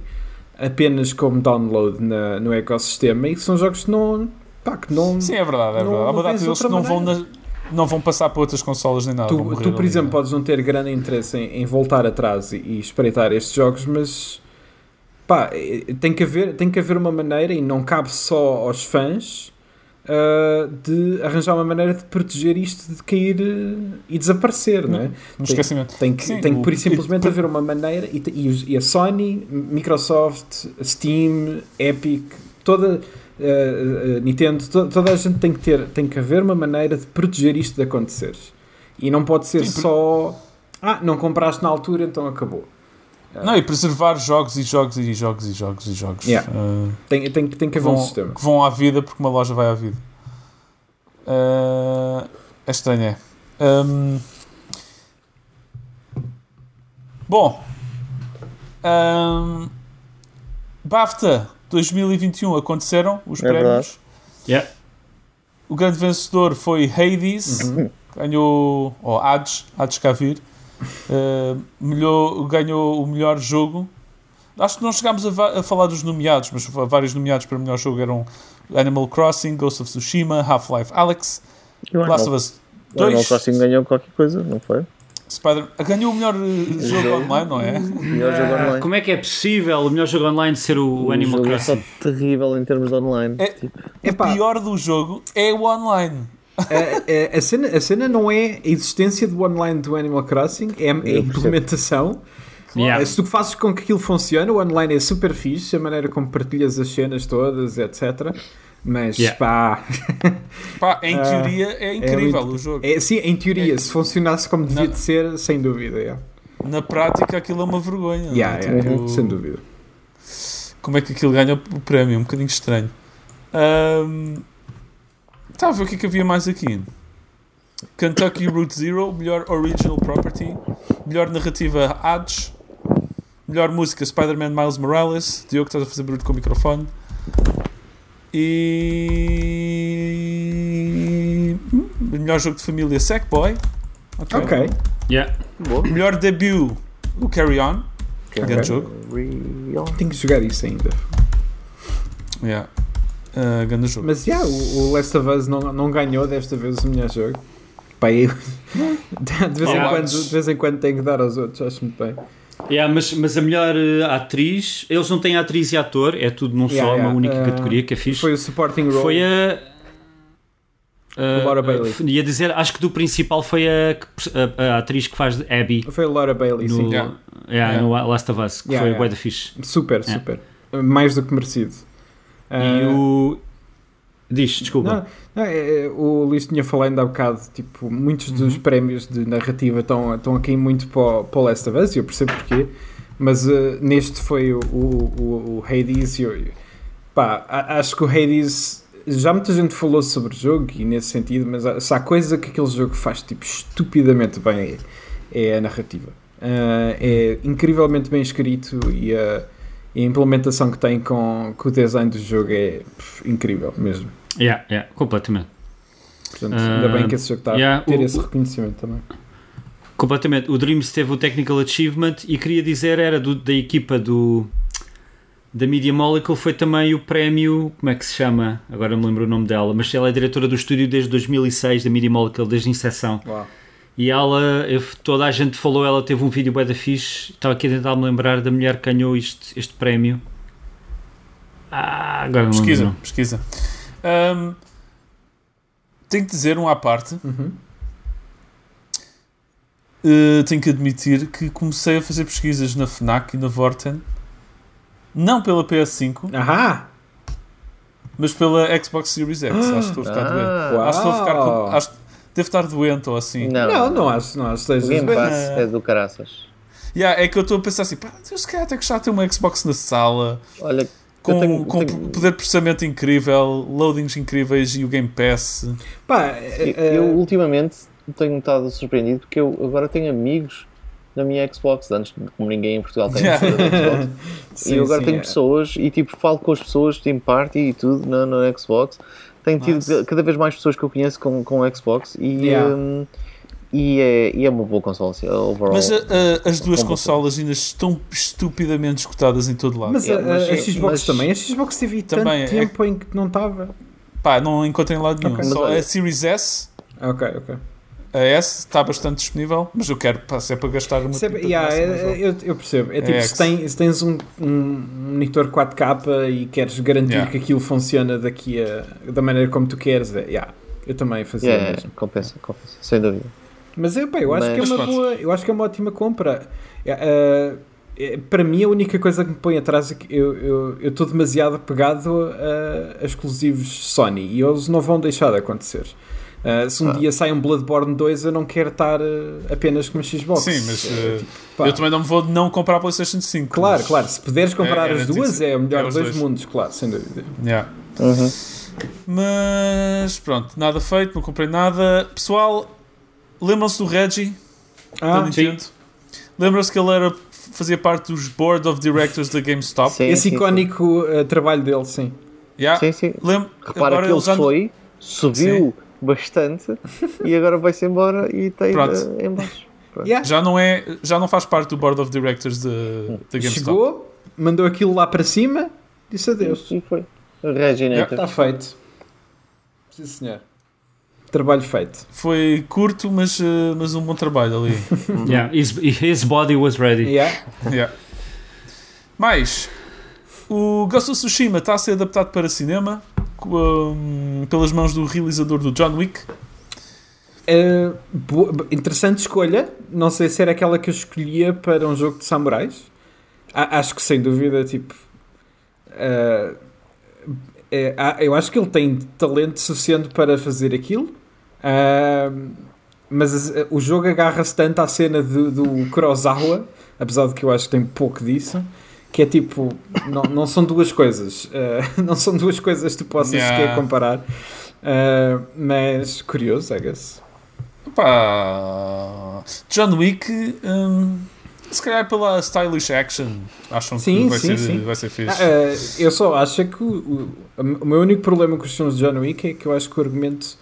apenas como download na- no ecossistema e que são jogos que não. Pá, que não Sim, é verdade, é Não- verdade. Há uma data deles que não vão, na- não vão passar para outras consolas nem nada. Tu, tu, por ali, exemplo, né? podes não ter grande interesse em, em voltar atrás e, e espreitar estes jogos, mas pá, eh, tem que, haver, tem que haver uma maneira, e não cabe só aos fãs, ah, de arranjar uma maneira de proteger isto de cair eh, e desaparecer, não é? No tem- esquecimento. Tem que, Sim, tem que por isso simplesmente haver uma maneira e, e a Sony, Microsoft, Steam, Epic, toda eh, Nintendo, to- toda a gente tem que ter, tem que haver uma maneira de proteger isto de acontecer. E não pode ser Sim, só ah, não compraste na altura, então acabou. Não, e preservar jogos e jogos e jogos e jogos e jogos. Yeah. Ah, Tem, tem, tem que haver um vão, sistema. que vão à vida porque uma loja vai à vida. Ah, é estranho, é. Ahm, bom. Ahm, BAFTA 2021 aconteceram os É prémios. Yeah. O grande vencedor foi Hades, Uhum. ganhou, ou Hades, Hades Cavir, uh, melhor, ganhou o melhor jogo. Acho que não chegámos a, a falar dos nomeados, mas vários nomeados para o melhor jogo eram Animal Crossing, Ghost of Tsushima, Half-Life Alex, E o Last of Animal, Us o Animal 2, Crossing ganhou qualquer coisa, não foi? Spider ganhou o melhor uh, jogo online, não é? Melhor jogo Ah, online. como é que é possível o melhor jogo online ser o, O Animal jogo é só Crossing? terrível em termos de online. É- Tipo. O pior do jogo é o online. A, a- a cena, a cena não é a existência do online do Animal Crossing, é a, é a implementação. Yeah. É, Se tu fazes com que aquilo funcione, o online é super fixe, a maneira como partilhas as cenas todas, etc. Mas Yeah. pá, Pá, em Ah, teoria é incrível muito- o jogo. é, sim, em teoria, É- se funcionasse como devia Não. de ser, sem dúvida. Yeah. Na prática aquilo é uma vergonha. é? Yeah, yeah, Tipo, yeah, sem dúvida. como é que aquilo ganha o prémio, um bocadinho estranho. Ahm, Estava a ver o que é que havia mais aqui. Kentucky Route Zero, melhor Original Property, melhor narrativa Hades, melhor música Spider-Man Miles Morales, Diogo estás a fazer barulho com o microfone. E. hum, Melhor jogo de família Sackboy. Ok. Ok. Yeah. boa. Melhor debut o Carry On. Grande Ok. jogo. Tenho que jogar isso ainda. Yeah. Uh, grande jogo. Mas yeah, o, o Last of Us não, não ganhou desta vez o melhor jogo. Pá, eu de, vez em quando, de vez em quando tenho que dar aos outros, acho muito bem. Yeah, mas, mas a melhor eh, atriz, eles não têm atriz e ator, é tudo num Yeah, só, yeah. uma única Uh, categoria que é fixe. Foi o supporting role. Foi a. a- Laura Bailey. a- Ia dizer, acho que do principal foi a, a, a atriz que faz Abby Foi a Laura Bailey, no, sim. Yeah. yeah, Yeah. no Last of Us, que Yeah, foi yeah. da fixe. Super, Yeah. super. Mais do que merecido. E Ah, o. Diz, desculpa. Não, não, é, é, o Luís tinha falado ainda há bocado, tipo, muitos dos Uhum. prémios de narrativa estão, estão aqui muito para, o- para o Last of Us, e eu percebo porquê, mas eh, neste foi o, o, o, o Hades, e eu, pá, acho que o Hades, já muita gente falou sobre o jogo, e nesse sentido, mas se há coisa que aquele jogo faz, tipo, estupidamente bem, é, é a narrativa. Ah, é incrivelmente bem escrito, e a, e a implementação que tem com, com o design do jogo é pff, incrível mesmo. Yeah, yeah, completamente. Portanto, ainda Ah, bem que esse jogo está yeah, a ter o- esse reconhecimento também. Completamente. O Dreams teve o Technical Achievement e queria dizer, era do- da equipa do da Media Molecule, foi também o prémio, como é que se chama? Agora não me lembro o nome dela, mas ela é diretora do estúdio desde 2006, da Media Molecule, desde a incepção. E ela, eu- toda a gente falou, ela teve um vídeo bué da fixe, estava aqui a tentar me lembrar da mulher que ganhou este, este prémio. Ah, agora não Pesquisa, lembro. pesquisa. Ahm, tenho que dizer um à parte. Uhum. Uh, tenho que admitir que comecei a fazer pesquisas na FNAC e na Vorten. Não pela PS5, Ahá! mas pela Xbox Series X. Acho que estou a ficar. Ah, Acho que estou a ficar com, acho, devo estar doente ou assim. não, Não, não acho, não acho que O Game. Pass é do caraças. Yeah, é que eu estou a pensar assim, pá, eu se calhar até gostava de ter uma Xbox na sala, Olha, com, tenho- com tenho- poder de processamento incrível, loadings incríveis e o Game Pass. Pá, eu, eh, eu eh, ultimamente tenho estado surpreendido porque eu agora tenho amigos na minha Xbox, antes como ninguém em Portugal tem Yeah. Xbox. sim, e eu agora sim, tenho é. pessoas e tipo falo com as pessoas, team party e tudo na, na Xbox. Tenho tido cada vez mais pessoas que eu conheço com, com Xbox e, Yeah. hum, e, é, e é uma boa console assim, overall. Mas a- a- as duas consolas ainda estão estupidamente escutadas em todo lado. Mas, a, Yeah, mas a é- Xbox mas- também. A Xbox teve Também, tanto é- tempo em que não estava. Pá, não encontrei em lado nenhum. Ok. Só Mas olha- a Series S, Ok, ok. A S está bastante disponível, mas eu quero, se é para gastar Yeah, massa, mas é- vou. eu, eu percebo. É tipo, É se, tem- se tens um, um monitor 4K e queres garantir Yeah. que aquilo funciona daqui a, da maneira como tu queres, é, yeah, eu também fazia Yeah, mesmo. compensa, compensa, sem dúvida. Mas eu, pá, eu acho Mas- que é uma pronto. boa, eu acho que é uma ótima compra. É, para mim, a única coisa que me põe atrás é que eu estou demasiado apegado a, a exclusivos Sony e eles não vão deixar de acontecer. Uh, se um Ah. dia sai um Bloodborne 2, eu não quero estar uh, apenas com uma Xbox. Sim, mas É, tipo, eu também não vou não comprar a PlayStation 5. Claro, claro. Se puderes comprar É, as era duas, é o melhor era dos os dois dois. mundos, claro, sem dúvida. Yeah. Uhum. Mas pronto, nada feito, não comprei nada. Pessoal, lembram-se do Reggie da Ah, Nintendo? Lembram-se que ele era, fazia parte dos Board of Directors da GameStop? Sim, esse sim, icónico uh, trabalho dele, sim. Yeah. Sim, sim. Lem- Repara agora que ele já foi, subiu bastante e agora vai-se embora e tem Pronto. uh, em baixo. Yeah. já não é, já não faz parte do Board of Directors da GameStop. Chegou, mandou aquilo lá para cima, disse adeus. E foi. Reginator. Está feito. Sim, senhor. Trabalho feito. Foi curto, mas, eh, mas um bom trabalho ali. Yeah, his, his body was ready. Yeah. Yeah. Mais, o Ghost of Tsushima está a ser adaptado para cinema com, pelas mãos do realizador do John Wick. Uh, boa- interessante escolha. Não sei se era aquela que eu escolhia para um jogo de samurais. A- acho que sem dúvida, tipo. uh, é- eu acho que ele tem talento suficiente para fazer aquilo. Uh, mas as- o jogo agarra-se tanto à cena do, do Kurosawa, apesar de que eu acho que tem pouco disso, que é tipo, não, não são duas coisas. Uh, não são duas coisas que tu possas Yeah. sequer comparar. Uh, mas curioso, I guess. Pá, John Wick, hum, se calhar pela stylish action, acham Sim, que vai, sim, ser, sim. vai ser fixe. Eh, eu só acho que o, o, meu único problema com os filmes de John Wick é que eu acho que o argumento,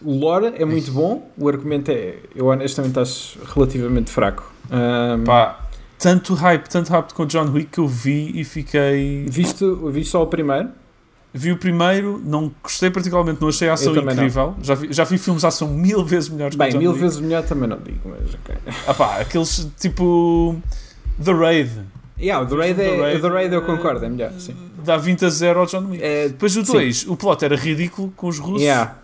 o lore é muito bom, o argumento é, eu honestamente acho relativamente fraco. Ahm, Pá, tanto hype, tanto hype com John Wick que eu vi e fiquei. visto, visto só o primeiro, Vi o primeiro, não gostei particularmente, não achei a ação incrível. Já vi, já vi filmes de ação mil vezes melhores bem, que John mil Wick. vezes melhor também não digo, mas ok. Ah pá, aqueles tipo. The Raid. Yeah, o The Raid, The é, Raid, o The Raid eu concordo, é melhor, sim. Dá 20 a 0 ao John Wick. É, Depois o sim. 2, o plot era ridículo com os russos. yeah,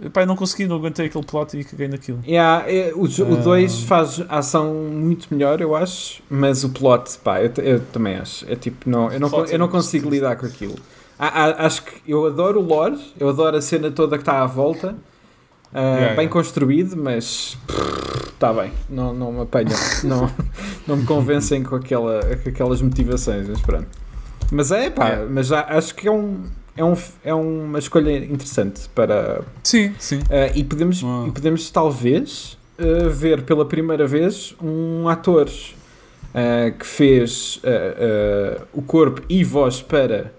Eu não consegui, não aguentei aquele plot e caguei naquilo. yeah, é, o Ah. 2 faz a ação muito melhor, eu acho, mas o plot, pá, eu, eu também acho. É tipo, não, eu, não, Plot eu não é consigo lidar com aquilo. A- a- acho que eu adoro o lore, eu adoro a cena toda que está à volta, ah, Yeah, bem yeah. construído, mas está bem, não, não me apanham, não, não me convencem com, aquela, com aquelas motivações, mas pronto. Mas é, pá, Yeah. mas já, acho que é, um, é, um, é uma escolha interessante para. Sim, sim. ah, e, podemos, e podemos talvez ah, ver pela primeira vez um ator ah, que fez o corpo e voz para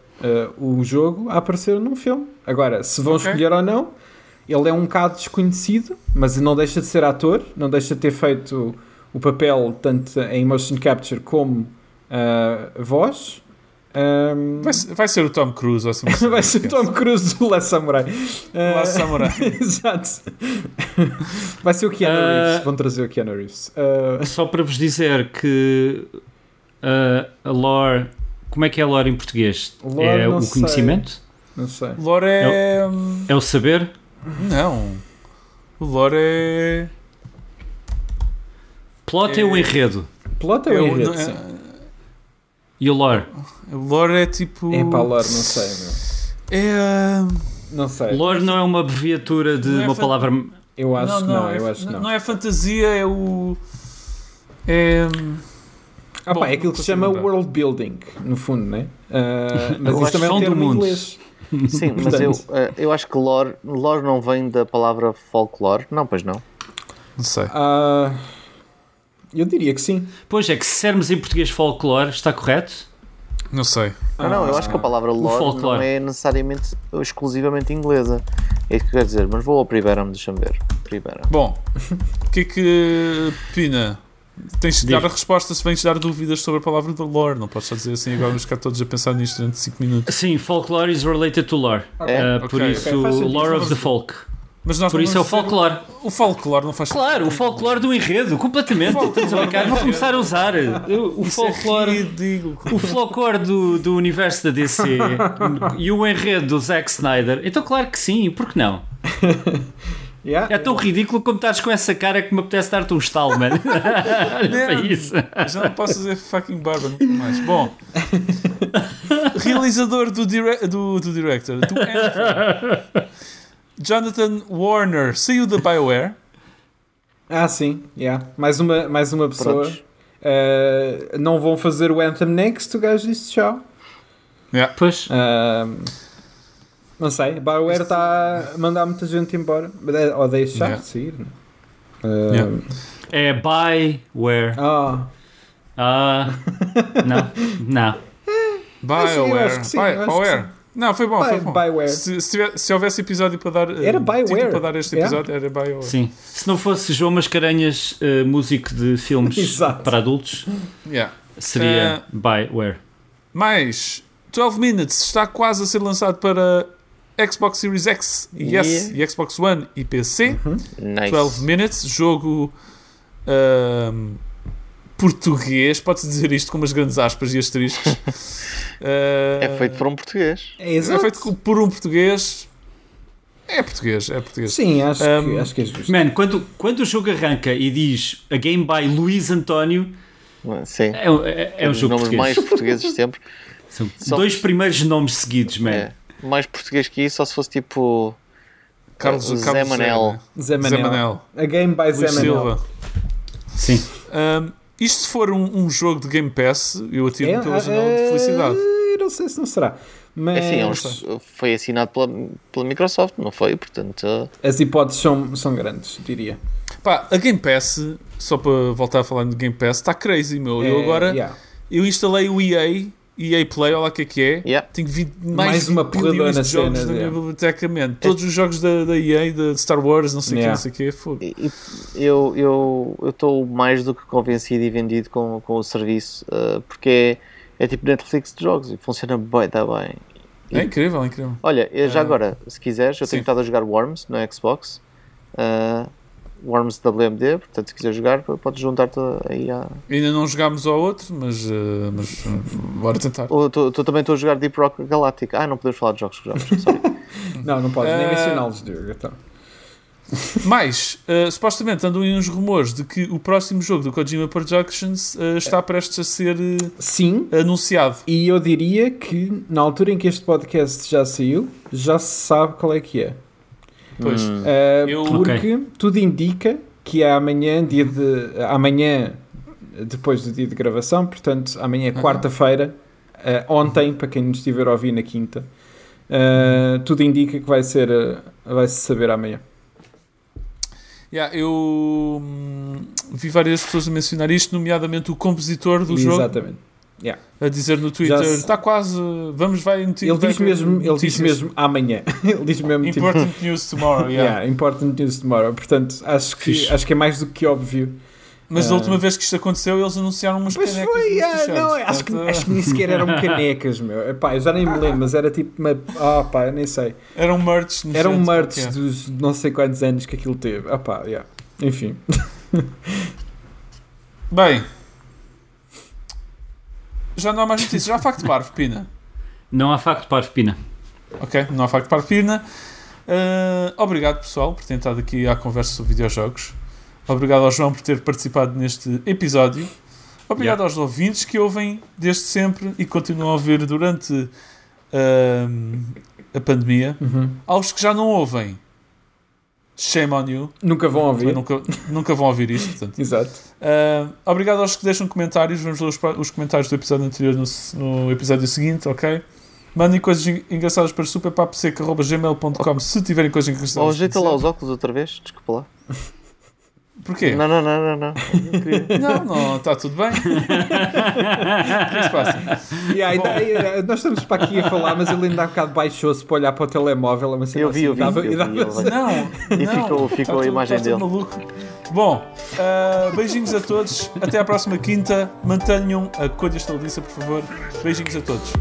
o jogo a aparecer num filme. Agora, se vão Ok. escolher ou não, ele é um bocado desconhecido, mas não deixa de ser ator, não deixa de ter feito o papel tanto em motion capture como uh, voz. Um, Vai, ser- vai ser o Tom Cruise ou assim. vai ser dessas. Tom Cruise do Last Samurai. Uh, Last Samurai. Exato. Vai ser o Keanu Ah. Reeves. Vão trazer o Keanu Reeves. Uh, Só para vos dizer que uh, a lore. Como é que é a lore em português? Lore, é o sei. conhecimento? não sei. Lore é. É o saber? Não. O Lore é. Plot é, o É- enredo. Plot é é o o- enredo, não- sim. E o lore? O Lore é tipo. É para lore, não sei, meu. É. ah, Não sei. Lore não é uma abreviatura de Não é uma fan- palavra. Eu acho que não, é, eu acho que não. não é fantasia, é o. É. Ah, Bom, pá, é aquilo não que se chama lembrar. world building, no fundo, né? Uh, mas isso também é um termo em mundo. inglês. Sim, mas eu, eh, eu acho que lore, lore não vem da palavra folklore. Não, pois não. Não sei. Ah, eu diria que sim. Pois é, que se dissermos em português folclore, está correto? Não sei. Não, não, eu acho que a palavra lore folklore. não é necessariamente ou exclusivamente inglesa. É isso que eu quero dizer, mas vou ao Priberam, deixa-me ver. Priberam. Bom, o que é que. Pina? Tens de dar a resposta se vens dar dúvidas sobre a palavra do lore. Não podes só dizer assim agora vamos ficar todos a pensar nisto durante 5 minutos. Sim, folklore is related to lore. É? Uh, por ok, isso, ok, faz sentido. lore of the folk. Mas nós Por isso é o dizer- folklore. O folclore não faz Claro, o folklore do enredo, completamente. Vou começar a usar o, Isso é folklore. ridículo. O folclore do, do universo da DC e o enredo do Zack Snyder. Então, claro que sim, por que não? Yeah. É tão ridículo como estás com essa cara que me apetece dar-te um estalo, mano. Para isso. Já não posso fazer fucking barba nunca mais. Bom, realizador do, dire do, do director, do Anthem, Jonathan Warner, saiu da BioWare. Ah, sim. Yeah. Mais, uma, mais uma pessoa. Uh, não vão fazer o Anthem Next, o gajo disse tchau. Pois. Uh, não sei. A BioWare está a mandar muita gente embora. Ou deixar Yeah. de sair. Uh, Yeah. É buy-where. Ah, Ah. Não. Não. BioWare. BioWare. Não, foi bom, Bi- foi bom. BioWare. Se, se, tiver- se houvesse episódio para dar. eh, Era BioWare. para dar este Yeah. episódio, era BioWare. Sim. Se não fosse João Mascarenhas, eh, músico de filmes para adultos, Yeah. seria buy-where. Mais 12 Minutes está quase a ser lançado para Xbox Series X e S e Xbox One e PC. Nice. 12 Minutes, jogo ahm, português, pode-se dizer isto com umas grandes aspas e asteriscos. Ah, É feito por um português. é é feito por um português. É português, é português. Sim, acho, que, Um, acho que é justo. Man, quando, quando o jogo arranca e diz a game by Luís António, Sim. é, um- é, é um Os jogo nomes português. mais portugueses de sempre. São só- dois primeiros nomes seguidos, man. É. Mais português que isso, só se fosse tipo. Carlos, Zé Carlos Manel. Zé Zé Manel. Manel. A game by Zé Luís Manel. Silva. Sim. Ahm, isto se for um, um jogo de Game Pass, eu atiro-me É, pela janela de é, felicidade. Eu não sei se não será. Mas Enfim, é um- foi assinado pela, pela Microsoft, não foi? Portanto, as hipóteses são, são grandes, diria. Pá, a Game Pass, só para voltar a falar de Game Pass, está crazy, meu. Eu É, agora, yeah. eu instalei o EA, EA Play, olha lá o que é que é. yeah. Tenho 20, mais, Mais uma porradona de jogos na minha yeah. biblioteca, man. Todos os jogos da, da EA, de Star Wars, não sei o Yeah. que, não sei o que, fogo. E- e eu estou mais do que convencido e vendido com, com o serviço, uh, porque é, é tipo Netflix de jogos e funciona bem, está bem. É incrível, é incrível. Olha, já Ah. agora, se quiseres, eu Sim. tenho estado a jogar Worms no Xbox. uh, Worms WMD, portanto, se quiser jogar, podes juntar-te aí a. Ainda não jogámos ao outro, mas, eh, mas eh, bora tentar. Tu, também estou a jogar Deep Rock Galactic. Ah, não podemos falar de jogos que jogamos. Não, não podes nem Eh, mencioná-los, Diogo. Então. Mas, eh, supostamente andam aí uns rumores de que o próximo jogo do Kojima Productions eh, está prestes a ser eh, Sim, anunciado. e eu diria que na altura em que este podcast já saiu, já se sabe qual é que é. Pois. Uh, Eu- porque tudo indica que é amanhã, dia de. Amanhã, depois do dia de gravação, portanto, amanhã é Aham. quarta-feira, uh, ontem, para quem nos estiver a ouvir na quinta, uh, tudo indica que vai ser. uh, vai-se saber amanhã. Yeah, eu hum, vi várias pessoas a mencionar isto, nomeadamente o compositor do jogo, Exatamente. Yeah. a dizer no Twitter: está quase, vamos, vai. Ele diz mesmo, ele diz mesmo amanhã. ele diz mesmo tipo, Important news tomorrow, yeah. yeah, important news tomorrow. Portanto, acho que, Fixe. acho que é mais do que óbvio. Mas da Ah. última vez que isto aconteceu, eles anunciaram umas Pois canecas. foi, e ah, t-shirts, não, acho que, portanto, acho que nem sequer eram canecas, meu. Epá, eu já nem me lembro, mas era tipo uma. Ah, pá, eu nem sei. Eram merch. Era nojento merch dos não sei quantos anos que aquilo teve. Ah, pá, yeah. Enfim. Bem, já não há mais notícias. Já há facto parvo, Pina. Não há facto para Pina. Ok, não há facto parvo, Pina. Ah, obrigado, pessoal, por ter estado aqui à conversa sobre videojogos. Obrigado ao João por ter participado neste episódio. Obrigado aos ouvintes que ouvem desde sempre e continuam a ouvir durante ahm, a pandemia. Uhum. Aos que já não ouvem, shame on you. Nunca vão ouvir. Nunca, nunca vão ouvir isto, portanto. Exato. Ah, obrigado aos que deixam comentários. Vamos ler os, os comentários do episódio anterior no, no episódio seguinte, ok? Mandem coisas en- engraçadas para superpaposeca.gmail.com se tiverem coisas engraçadas. Oh, a ajeita lá os óculos outra vez, desculpa lá. Porquê? Não, não, não, não, não. Não, não, está tudo bem. o que é que se passa? Yeah, ainda- eh, nós estamos para aqui a falar, mas ele ainda há bocado baixou-se para olhar para o telemóvel. Uma cena Eu vi, eu vi, assim, eu vi, dava- eu vi. Não, E ficou- tá ficou a imagem tá dele. maluco. Bom, ah, beijinhos a todos. Até à próxima quinta. Mantenham a cor desta delícia, por favor. Beijinhos a todos.